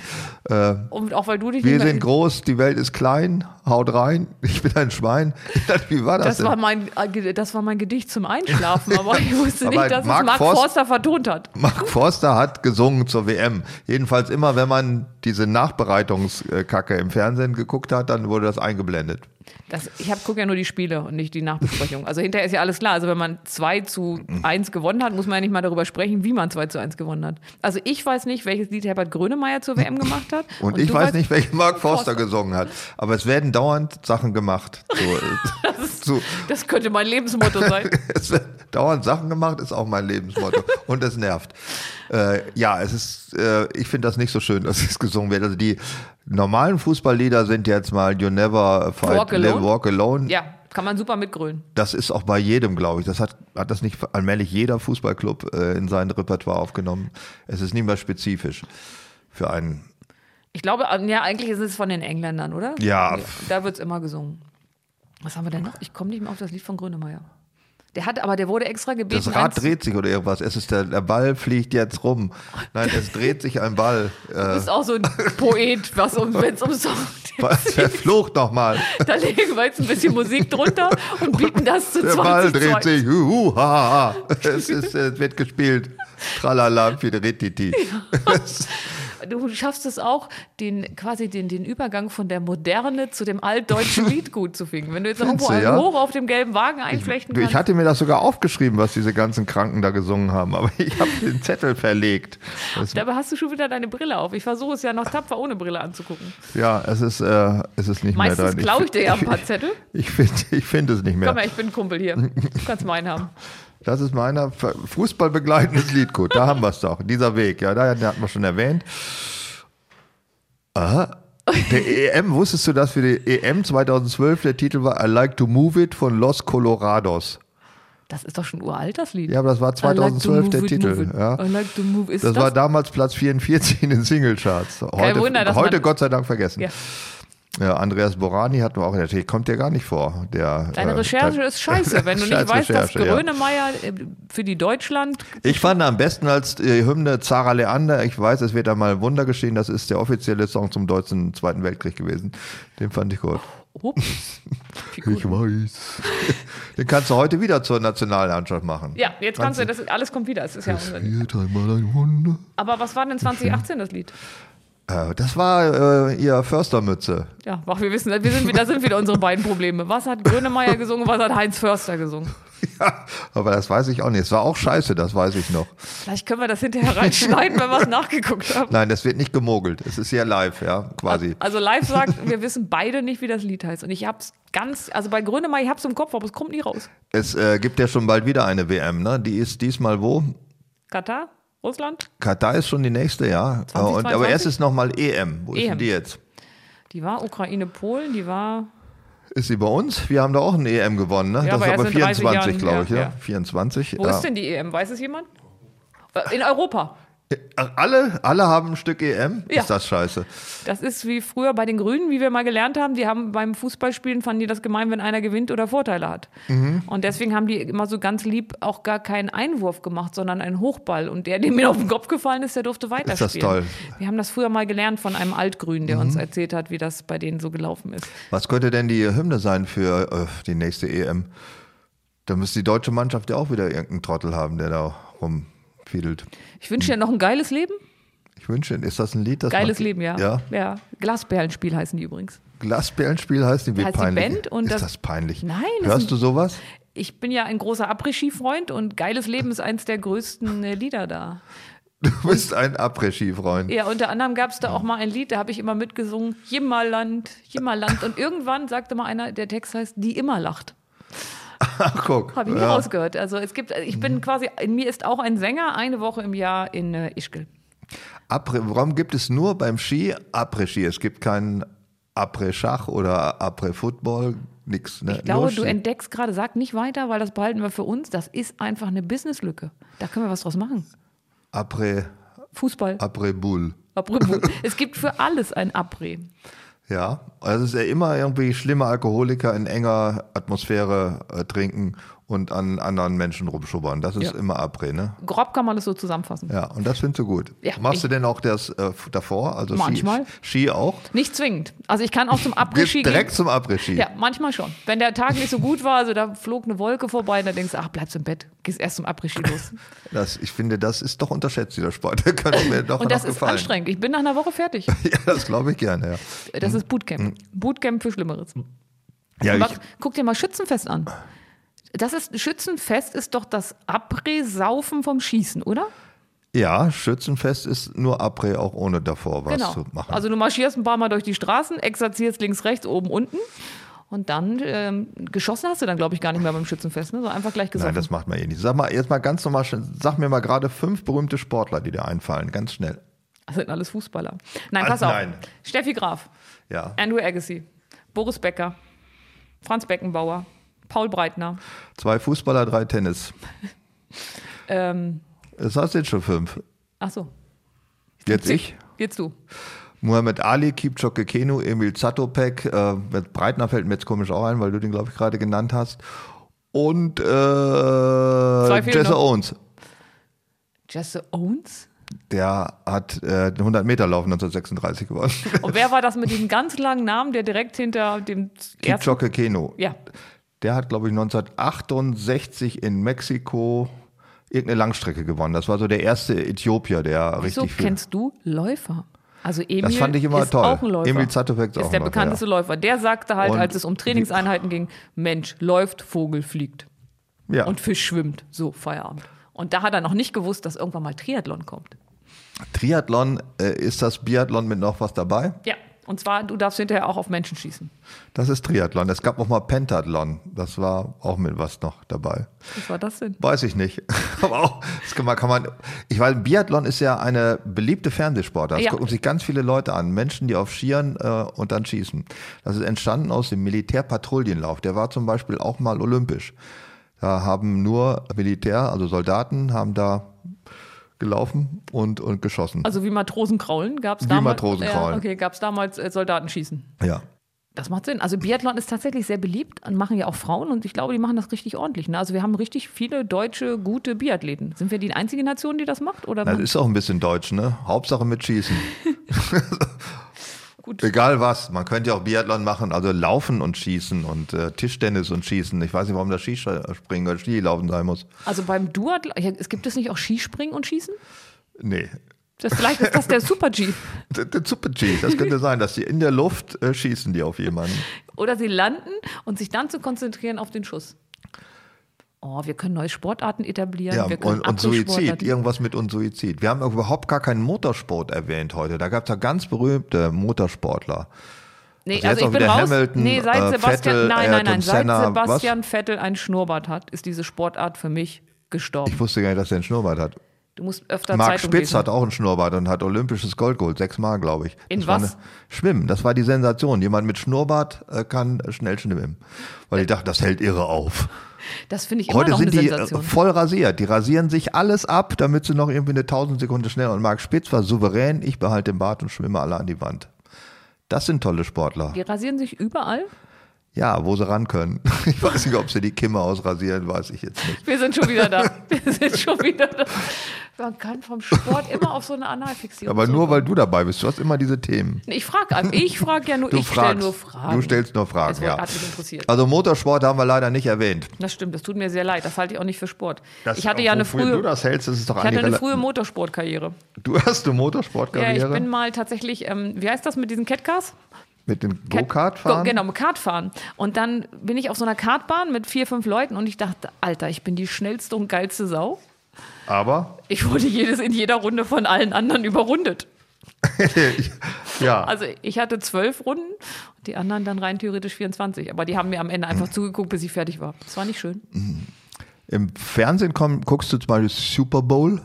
Äh, und auch weil du dich Wir sind groß, die Welt ist klein, haut rein, (laughs) ich bin ein Schwein. (laughs) Wie war das? Das denn? war mein, äh, das war mein Gedicht zum Einschlafen, aber ich (laughs) wusste nicht, dass Mark es Mark Forster, Forster vertont hat. Mark Forster hat gesungen zur WM. Jedenfalls immer, wenn man diese Nachbereitungskacke im Fernsehen geguckt hat, dann wurde das eingeblendet. Das, ich gucke ja nur die Spiele und nicht die Nachbesprechung. Also hinterher ist ja alles klar. Also wenn man 2 zu 1 gewonnen hat, muss man ja nicht mal darüber sprechen, wie man 2 zu 1 gewonnen hat. Also ich weiß nicht, welches Lied Herbert Grönemeyer zur WM gemacht hat. Und, und ich weiß nicht, welches Mark Forster, Forster, gesungen hat. Aber es werden dauernd Sachen gemacht. So, (laughs) das, ist, so. das könnte mein Lebensmotto sein. (laughs) es werden dauernd Sachen gemacht, ist auch mein Lebensmotto. und es nervt. Äh, ja, es ist, äh, ich finde das nicht so schön, dass es gesungen wird. Also die normalen Fußballlieder sind jetzt mal You Never Fight, Walk Alone. Walk Alone. Ja, kann man super mitgrölen. Das ist auch bei jedem, glaube ich. Das hat, hat das nicht allmählich jeder Fußballclub äh, in sein Repertoire aufgenommen. Es ist nicht mehr spezifisch für einen. Ich glaube, ja, eigentlich ist es von den Engländern, oder? Ja. Da wird es immer gesungen. Was haben wir denn noch? Ich komme nicht mehr auf das Lied von Grönemeyer. Der hat, aber der wurde extra gebeten. Das Rad dreht sich oder irgendwas. Es ist der, der Ball fliegt jetzt rum. Nein, es dreht sich ein Ball. Du Äh, bist auch so ein Poet, was um, wenn es um Song verflucht nochmal. Da legen wir jetzt ein bisschen Musik drunter und bieten das zu Der 20 Ball dreht sich. Hu, hu, ha, ha. Es, ist, es wird gespielt. Tralala, Fiderititi. (laughs) Du schaffst es auch, den, quasi den, den Übergang von der Moderne zu dem altdeutschen (laughs) Lied gut zu finden. Wenn du jetzt irgendwo du, ja? hoch auf dem gelben Wagen einflechten ich kannst. hatte mir das sogar aufgeschrieben, was diese ganzen Kranken da gesungen haben, aber ich habe den Zettel verlegt. Das, Dabei hast du schon wieder deine Brille auf. Ich versuche es ja noch tapfer ohne Brille anzugucken. ja, es ist, äh, es ist nicht Meistens mehr dran. klaue ich dir ja ein ich, (laughs) paar Zettel. ich finde ich find es nicht mehr. Komm her, ich bin ein Kumpel hier. Du kannst meinen haben. (laughs) Das ist meiner Fußballbegleitendes (laughs) Liedgut. Da haben wir es doch. Dieser Weg, ja, da hatten wir schon erwähnt. Aha. Der EM, wusstest du, dass für die EM 2012 der Titel war I Like to Move It von Los Colorados? Das ist doch schon uralt, das Lied. Ja, aber das war I like to 2012 der it, Titel. Ja. I like to move. Ist Das, das, war damals Platz 44 in den Singlecharts. Heute, Wunder, dass heute man- Gott sei Dank vergessen. Ja. Ja, Andreas Borani hatten wir auch in der kommt dir gar nicht vor. Der, Deine äh, Recherche (laughs) ist scheiße, wenn du nicht weißt, dass Recherche, ja. Grönemeyer äh, für die Deutschland. Ich fand am besten als äh, Hymne Zara Leander. Ich weiß, es wird da mal Wunder geschehen. Das ist der offizielle Song zum deutschen Zweiten Weltkrieg gewesen. Den fand ich gut. Ups. (laughs) Ich weiß. Den kannst du heute wieder zur Nationalmannschaft machen. Ja, jetzt kannst du, das alles kommt wieder. Es ist ja Wunder. Aber was war denn 2018 das Lied? Äh, das war äh, ihr Förstermütze. Ja, ach, wir wissen, wir sind, wieder- da sind wieder unsere beiden Probleme. Was hat Grönemeyer gesungen, was hat Heinz Förster gesungen? (laughs) Ja, aber das weiß ich auch nicht. Es war auch scheiße, das weiß ich noch. Vielleicht können wir das hinterher reinschneiden, wenn wir es nachgeguckt haben. Nein, das wird nicht gemogelt. Es ist ja live, ja, quasi. Also live sagt, wir wissen beide nicht, wie das Lied heißt. Und ich hab's ganz, also bei Grönemeyer, ich hab's im Kopf, aber es kommt nie raus. Es äh, gibt ja schon bald wieder eine WM, ne? Die ist diesmal wo? Katar? Russland? Katar ist schon die nächste, ja. Äh, Und, 2022? aber erst ist nochmal EM. Wo ist EM. denn die jetzt? Die war Ukraine, Polen, die war. Ist sie bei uns? Wir haben da auch eine EM gewonnen, ne? Ja, das aber ist aber in 30 24, Jahren, glaube ich, ja. ja. 24. Wo ist denn die EM? Weiß es jemand? In Europa. Alle, alle haben ein Stück EM? Ja. Ist das scheiße? Das ist wie früher bei den Grünen, wie wir mal gelernt haben. Die haben beim Fußballspielen fanden die das gemein, wenn einer gewinnt oder Vorteile hat. Mhm. Und deswegen haben die immer so ganz lieb auch gar keinen Einwurf gemacht, sondern einen Hochball. Und der, dem mir auf den Kopf gefallen ist, der durfte weiterspielen. das toll. Mhm. Wir haben das früher mal gelernt von einem Altgrünen, der uns erzählt hat, wie das bei denen so gelaufen ist. Was könnte denn die Hymne sein für äh, die nächste EM? Da müsste die deutsche Mannschaft ja auch wieder irgendeinen Trottel haben, der da rumfiedelt. Ich wünsche dir noch ein geiles Leben. Ich wünsche, ist das ein Lied? Das Geiles Leben, ja. Ja. ja. Glasperlenspiel heißen die übrigens. Glasperlenspiel heißt die, wie Heißt die peinlich. Band und ist das- das, peinlich? Nein, Hörst du sowas? Ich bin ja ein großer Après-Ski-Freund und Geiles Leben ist eins der größten äh, Lieder da. (laughs) Du bist ein Après-Ski-Freund. Ja, unter anderem gab es da auch mal ein Lied, da habe ich immer mitgesungen, Jimmerland, Jimmerland. Und irgendwann sagte mal einer, der Text heißt, die immer lacht. Ach, guck. Habe ich nie ja. rausgehört. Also es gibt, ich bin quasi, in mir ist auch ein Sänger, eine Woche im Jahr in äh, Ischgl. Après, warum gibt es nur beim Ski Après-Ski? Es gibt keinen Après-Schach oder Après-Football, nix. Ne? Ich glaube, du entdeckst gerade, sag nicht weiter, weil das behalten wir für uns. Das ist einfach eine Businesslücke. Da können wir was draus machen. Après, Fußball. Après-Boule. Après. es gibt für alles ein Après. Ja, also es ist ja immer irgendwie schlimme Alkoholiker in enger Atmosphäre äh, trinken und an anderen Menschen rumschubbern. Das ist Ja. immer Après, ne? Grob kann man das so zusammenfassen. Ja, und das findest du gut. Ja, Machst du denn auch das äh, davor? Also Manchmal. Ski, Ski auch? Nicht zwingend. Also ich kann auch zum Après-Ski gehen. direkt zum Après-Ski. Ja, manchmal schon. Wenn der Tag nicht so gut war, also da flog eine Wolke vorbei, dann denkst du, ach, bleibst im Bett, gehst erst zum Après-Ski los. (laughs) Das, ich finde, das ist doch unterschätzt, dieser Sport. (laughs) Der könnte mir doch Und das ist gefallen. anstrengend. Ich bin nach einer Woche fertig. (laughs) Ja, das glaube ich gerne, ja. Das ist Bootcamp. Bootcamp für Schlimmeres. Ja, ich, guck dir mal Schützenfest an. Das ist, Schützenfest ist doch das Après-Saufen vom Schießen, oder? ja, Schützenfest ist nur Après, auch ohne davor was genau. zu machen. Also du marschierst ein paar Mal durch die Straßen, exerzierst links, rechts, oben, unten. Und dann ähm, geschossen hast du dann, glaube ich, gar nicht mehr beim Schützenfest, ne? So einfach gleich gesoffen. Nein, das macht man eh nicht. Sag mal, jetzt mal ganz normal, sag mir mal gerade fünf berühmte Sportler, die dir einfallen, ganz schnell. Das sind alles Fußballer. Nein, pass auf. nein. Steffi Graf, Ja. Andrew Agassi, Boris Becker, Franz Beckenbauer, Paul Breitner. Zwei Fußballer, drei Tennis. (laughs) Ähm, Das hast du jetzt schon fünf. ach so, Jetzt ich. jetzt du. Muhammad Ali, Kipchoge Kenu, Emil Zatopek, äh, mit Breitner fällt mir jetzt komisch auch ein, weil du den, glaube ich, gerade genannt hast. Und äh, Jesse noch. Owens. Jesse Owens? Der hat äh, den 100-Meter-Lauf 1936 gewonnen. Und wer war das (laughs) mit diesem ganz langen Namen, der direkt hinter dem ersten? Kipchoge Kenu. Ja, Der hat, glaube ich, 1968 in Mexiko irgendeine Langstrecke gewonnen. Das war so der erste Äthiopier, der wieso richtig viel. kennst du Läufer? Also Emil Das fand ich immer ist toll. auch ein Läufer. Emil Zatopek ist ist auch der Läufer, bekannteste ja. Läufer. Der sagte halt, Und als es um Trainingseinheiten ging, Mensch, läuft, Vogel fliegt Ja. und Fisch schwimmt. So, Feierabend. Und da hat er noch nicht gewusst, dass irgendwann mal Triathlon kommt. Triathlon, äh, ist das Biathlon mit noch was dabei? Ja, und zwar, du darfst hinterher auch auf Menschen schießen. Das ist Triathlon. Es gab auch mal Pentathlon. Das war auch mit was noch dabei. Was war das denn? Weiß ich nicht. (laughs) Aber auch, das kann man, kann man, ich weiß, Biathlon ist ja eine beliebte Fernsehsportart. Das Ja. gucken sich ganz viele Leute an. Menschen, die auf Skiern äh, und dann schießen. Das ist entstanden aus dem Militärpatrouillenlauf. Der war zum Beispiel auch mal olympisch. Da haben nur Militär, also Soldaten, haben da gelaufen und, und geschossen. Also wie Matrosenkraulen gab es Wie damals. Matrosenkraulen. Ja, okay, gab es damals äh, Soldatenschießen. ja. Das macht Sinn. Also Biathlon ist tatsächlich sehr beliebt und machen ja auch Frauen und ich glaube, die machen das richtig ordentlich. Ne? Also wir haben richtig viele deutsche gute Biathleten. Sind wir die einzige Nation, die das macht? Oder Das ist auch ein bisschen deutsch, ne? Hauptsache mit Schießen. (laughs) (laughs) gut. Egal was. Man könnte ja auch Biathlon machen, also Laufen und Schießen und äh, Tischtennis und Schießen. Ich weiß nicht, warum das Skispringen oder Skilaufen sein muss. Also beim Duathlon, gibt es nicht auch Skispringen und Schießen? Nee. Das, vielleicht ist das der Super G. (laughs) Der, der Super G, das könnte sein, dass die in der Luft äh, schießen, die auf jemanden. Oder sie landen und sich dann zu konzentrieren auf den Schuss. Oh, wir können neue Sportarten etablieren. Ja, wir können und, und Suizid, irgendwas mit und Suizid. Wir haben überhaupt gar keinen Motorsport erwähnt heute. Da gab es ja ganz berühmte Motorsportler. Nee, Also also ich bin raus. Hamilton, nee, seit äh, Sebastian, Vettel, nein, nein, Ayrton nein, seit Senna, Sebastian Vettel einen Schnurrbart hat, ist diese Sportart für mich gestorben. Ich wusste gar nicht, dass er einen Schnurrbart hat. Du musst öfter Marc Zeitung Spitz lesen. hat auch einen Schnurrbart und hat olympisches Gold geholt, sechsmal, glaube ich. In das was? Eine, schwimmen, das war die Sensation. Jemand mit Schnurrbart äh, kann äh, schnell schwimmen. Weil ich dachte, das hält irre auf. Das finde ich immer Heute noch sind eine die äh, Sensation. voll rasiert. Die rasieren sich alles ab, damit sie noch irgendwie eine 1000 Sekunden schneller. Und Marc Spitz war souverän. Ich behalte den Bart und schwimme alle an die Wand. Das sind tolle Sportler. Die rasieren sich überall. Ja, wo sie ran können. (laughs) Ich weiß nicht, ob sie die Kimme ausrasieren, weiß ich jetzt nicht. Wir sind schon wieder da. (laughs) Wir sind schon wieder da. Man kann vom Sport immer auf so eine Analfixierung. Aber nur weil du dabei bist. Du hast immer diese Themen. Ich frage ich frage ja nur, Du ich stelle nur Fragen. Du stellst nur Fragen, Das ja. hat mich interessiert. Also Motorsport haben wir leider nicht erwähnt. Das stimmt, das tut mir sehr leid. Das halte ich auch nicht für Sport. Das- ich hatte ja eine frühe, du das hältst, das ist doch ich hatte eine frühe Motorsportkarriere. Du hast eine Ja, Motorsportkarriere ich bin mal tatsächlich, ähm, wie heißt das mit diesen Catcars? Mit dem Go-Kart fahren. Go, genau, mit Kart fahren. Und dann bin ich auf so einer Kartbahn mit vier, fünf Leuten und ich dachte, Alter, ich bin die schnellste und geilste Sau. Aber Ich wurde jedes in jeder Runde von allen anderen überrundet. (laughs) ja, Also ich hatte zwölf Runden und die anderen dann rein theoretisch 24. Aber die haben mir am Ende einfach zugeguckt, bis ich fertig war. Das war nicht schön. im Fernsehen komm, guckst du zum Beispiel Super Bowl.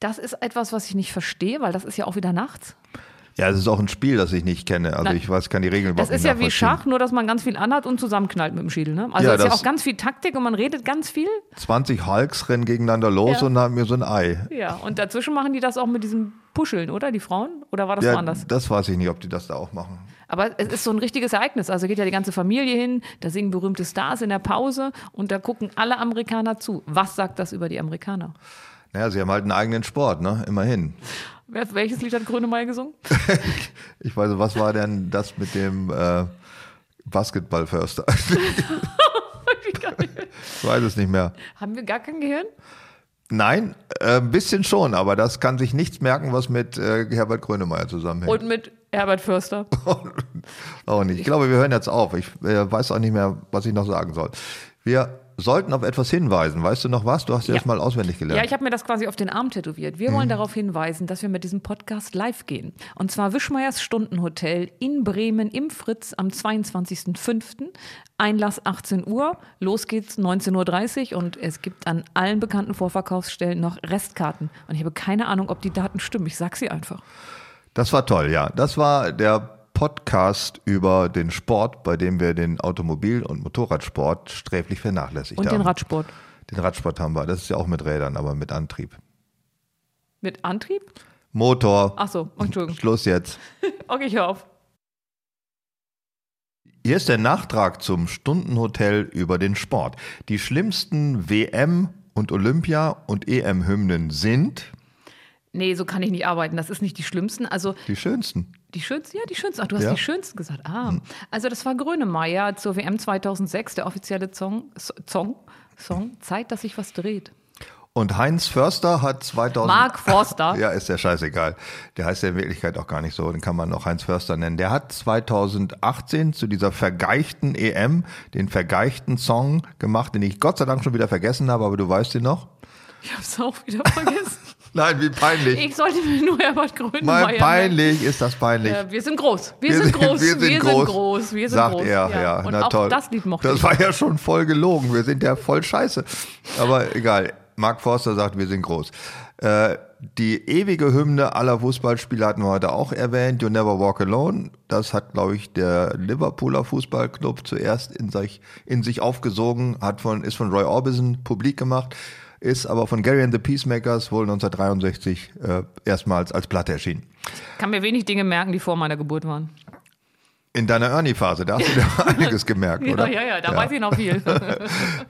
Das ist etwas, was ich nicht verstehe, weil das ist ja auch wieder nachts. Ja, es ist auch ein Spiel, das ich nicht kenne. Also ich weiß, kann die Regeln Das überhaupt ist nicht ja wie. Schach, nur dass man ganz viel anhat und zusammenknallt mit dem Schädel. Ne? Also Ja, es ist ja das- auch ganz viel Taktik und man redet ganz viel. 20 Hulks rennen gegeneinander los Ja. und haben mir so ein Ei. Ja, und dazwischen machen die das auch mit diesem Puscheln, oder? Die Frauen? Oder war das Ja, woanders? das weiß ich nicht, ob die das da auch machen. Aber es ist so ein richtiges Ereignis. Also geht ja die ganze Familie hin, da singen berühmte Stars in der Pause und da gucken alle Amerikaner zu. Was sagt das über die Amerikaner? Naja, sie haben halt einen eigenen Sport, ne? Immerhin. Wer, welches Lied hat Grönemeyer gesungen? (laughs) Ich weiß, nicht, was war denn das mit dem äh, Basketballförster? (laughs) ich weiß es nicht mehr. Haben wir gar kein Gehirn? Nein, äh, ein bisschen schon, aber das kann sich nichts merken, was mit äh, Herbert Grönemeyer zusammenhängt. Und mit Herbert Förster. (laughs) auch nicht. Ich glaube, wir hören jetzt auf. Ich äh, weiß auch nicht mehr, was ich noch sagen soll. Wir sollten auf etwas hinweisen. Weißt du noch was? Du hast ja das mal auswendig gelernt. Ja, ich habe mir das quasi auf den Arm tätowiert. Wir Mhm. wollen darauf hinweisen, dass wir mit diesem Podcast live gehen. Und zwar Wischmeiers Stundenhotel in Bremen im Fritz am 22.05. Einlass 18 Uhr. Los geht's 19.30 Uhr und es gibt an allen bekannten Vorverkaufsstellen noch Restkarten. Und ich habe keine Ahnung, ob die Daten stimmen. Ich sag sie einfach. Das war toll, ja. Das war der Podcast über den Sport, bei dem wir den Automobil- und Motorradsport sträflich vernachlässigt Und haben. den Radsport. Den Radsport haben wir. Das ist ja auch mit Rädern, aber mit Antrieb. Mit Antrieb? Motor. Ach so, Entschuldigung. (laughs) Schluss jetzt. (laughs) Okay, ich hör auf. Hier ist der Nachtrag zum Stundenhotel über den Sport. Die schlimmsten WM- und Olympia- und EM-Hymnen sind Nee, so kann ich nicht arbeiten. Das ist nicht die schlimmsten. Also die schönsten. Die schönsten, ja, die schönsten. Ach, du hast Ja. die schönsten gesagt. Ah, also das war Grönemeyer zur WM 2006, der offizielle Song, Song, Song Zeit, dass sich was dreht. Und Heinz Förster hat 2000. Mark Forster. (laughs) Ja, ist ja scheißegal. Der heißt ja in Wirklichkeit auch gar nicht so. Den kann man noch Heinz Förster nennen. Der hat 2018 zu dieser vergeichten EM den vergeichten Song gemacht, den ich Gott sei Dank schon wieder vergessen habe, aber du weißt ihn noch. Ich hab's auch wieder vergessen. (laughs) Nein, wie peinlich. ich sollte mir nur Herbert Grönemeyer merken. peinlich ist das peinlich. Äh, wir sind groß. Wir, sind groß. Wir sind groß, Wir sind sagt groß. er. Ja, Und na auch toll. das Lied mochte Das war ja schon voll gelogen. Wir sind ja voll scheiße. Aber egal. Mark Forster sagt, wir sind groß. Äh, die ewige Hymne aller Fußballspieler hatten wir heute auch erwähnt. You Never Walk Alone. Das hat, glaube ich, der Liverpooler Fußballclub zuerst in sich, in sich aufgesogen, hat von, ist von Roy Orbison publik gemacht, ist aber von Gary and the Peacemakers wohl 1963 äh, erstmals als Platte erschienen. kann mir wenig Dinge merken, die vor meiner Geburt waren. In deiner Ernie-Phase, da hast du dir (laughs) (laughs) einiges gemerkt, Ja, oder? ja, ja, da weiß ich noch viel. (laughs)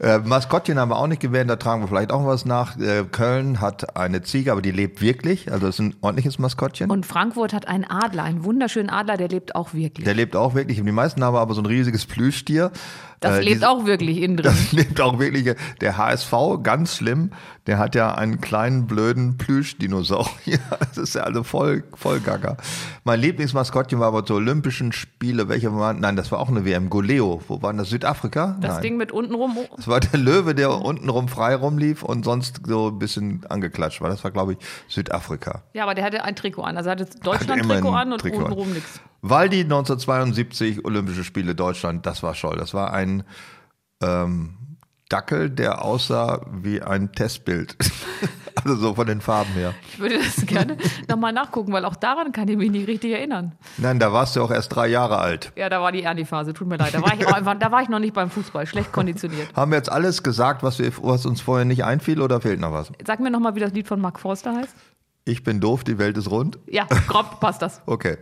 Äh, Maskottchen haben wir auch nicht gewählt, da tragen wir vielleicht auch was nach. Äh, Köln hat eine Ziege, aber die lebt wirklich, also ist ein ordentliches Maskottchen. Und Frankfurt hat einen Adler, einen wunderschönen Adler, der lebt auch wirklich. der lebt auch wirklich. Die meisten haben aber so ein riesiges Plüschtier. Das Äh, lebt diese- auch wirklich innen drin. (laughs) Das lebt auch wirklich. Der HSV, ganz schlimm, der hat ja einen kleinen blöden Plüschdinosaurier. (laughs) Das ist ja also voll, voll gaga. Mein Lieblingsmaskottchen war aber zur Olympischen Spiele. Welche waren? Nein, das war auch eine WM. Goleo. Wo waren das? Südafrika? Das Nein. Ding mit unten rum. Das war der Löwe, der untenrum frei rumlief und sonst so ein bisschen angeklatscht war. Das war, glaube ich, Südafrika. Ja, aber der hatte ein Trikot an. Also er hatte Deutschland-Trikot an und untenrum nichts. Waldi 1972, Olympische Spiele Deutschland, das war Scholl. Das war ein ähm, Dackel, der aussah wie ein Testbild. (laughs) also so von den Farben her. Ich würde das gerne nochmal nachgucken, weil auch daran kann ich mich nicht richtig erinnern. Nein, da warst du auch erst drei Jahre alt. Ja, da war die Ernie-Phase, tut mir leid. Da war, ich auch einfach, da war ich noch nicht beim Fußball, schlecht konditioniert. Haben wir jetzt alles gesagt, was, wir, was uns vorher nicht einfiel oder fehlt noch was? Sag mir nochmal, wie das Lied von Mark Forster heißt. Ich bin doof, die Welt ist rund. Ja, grob passt das. Okay.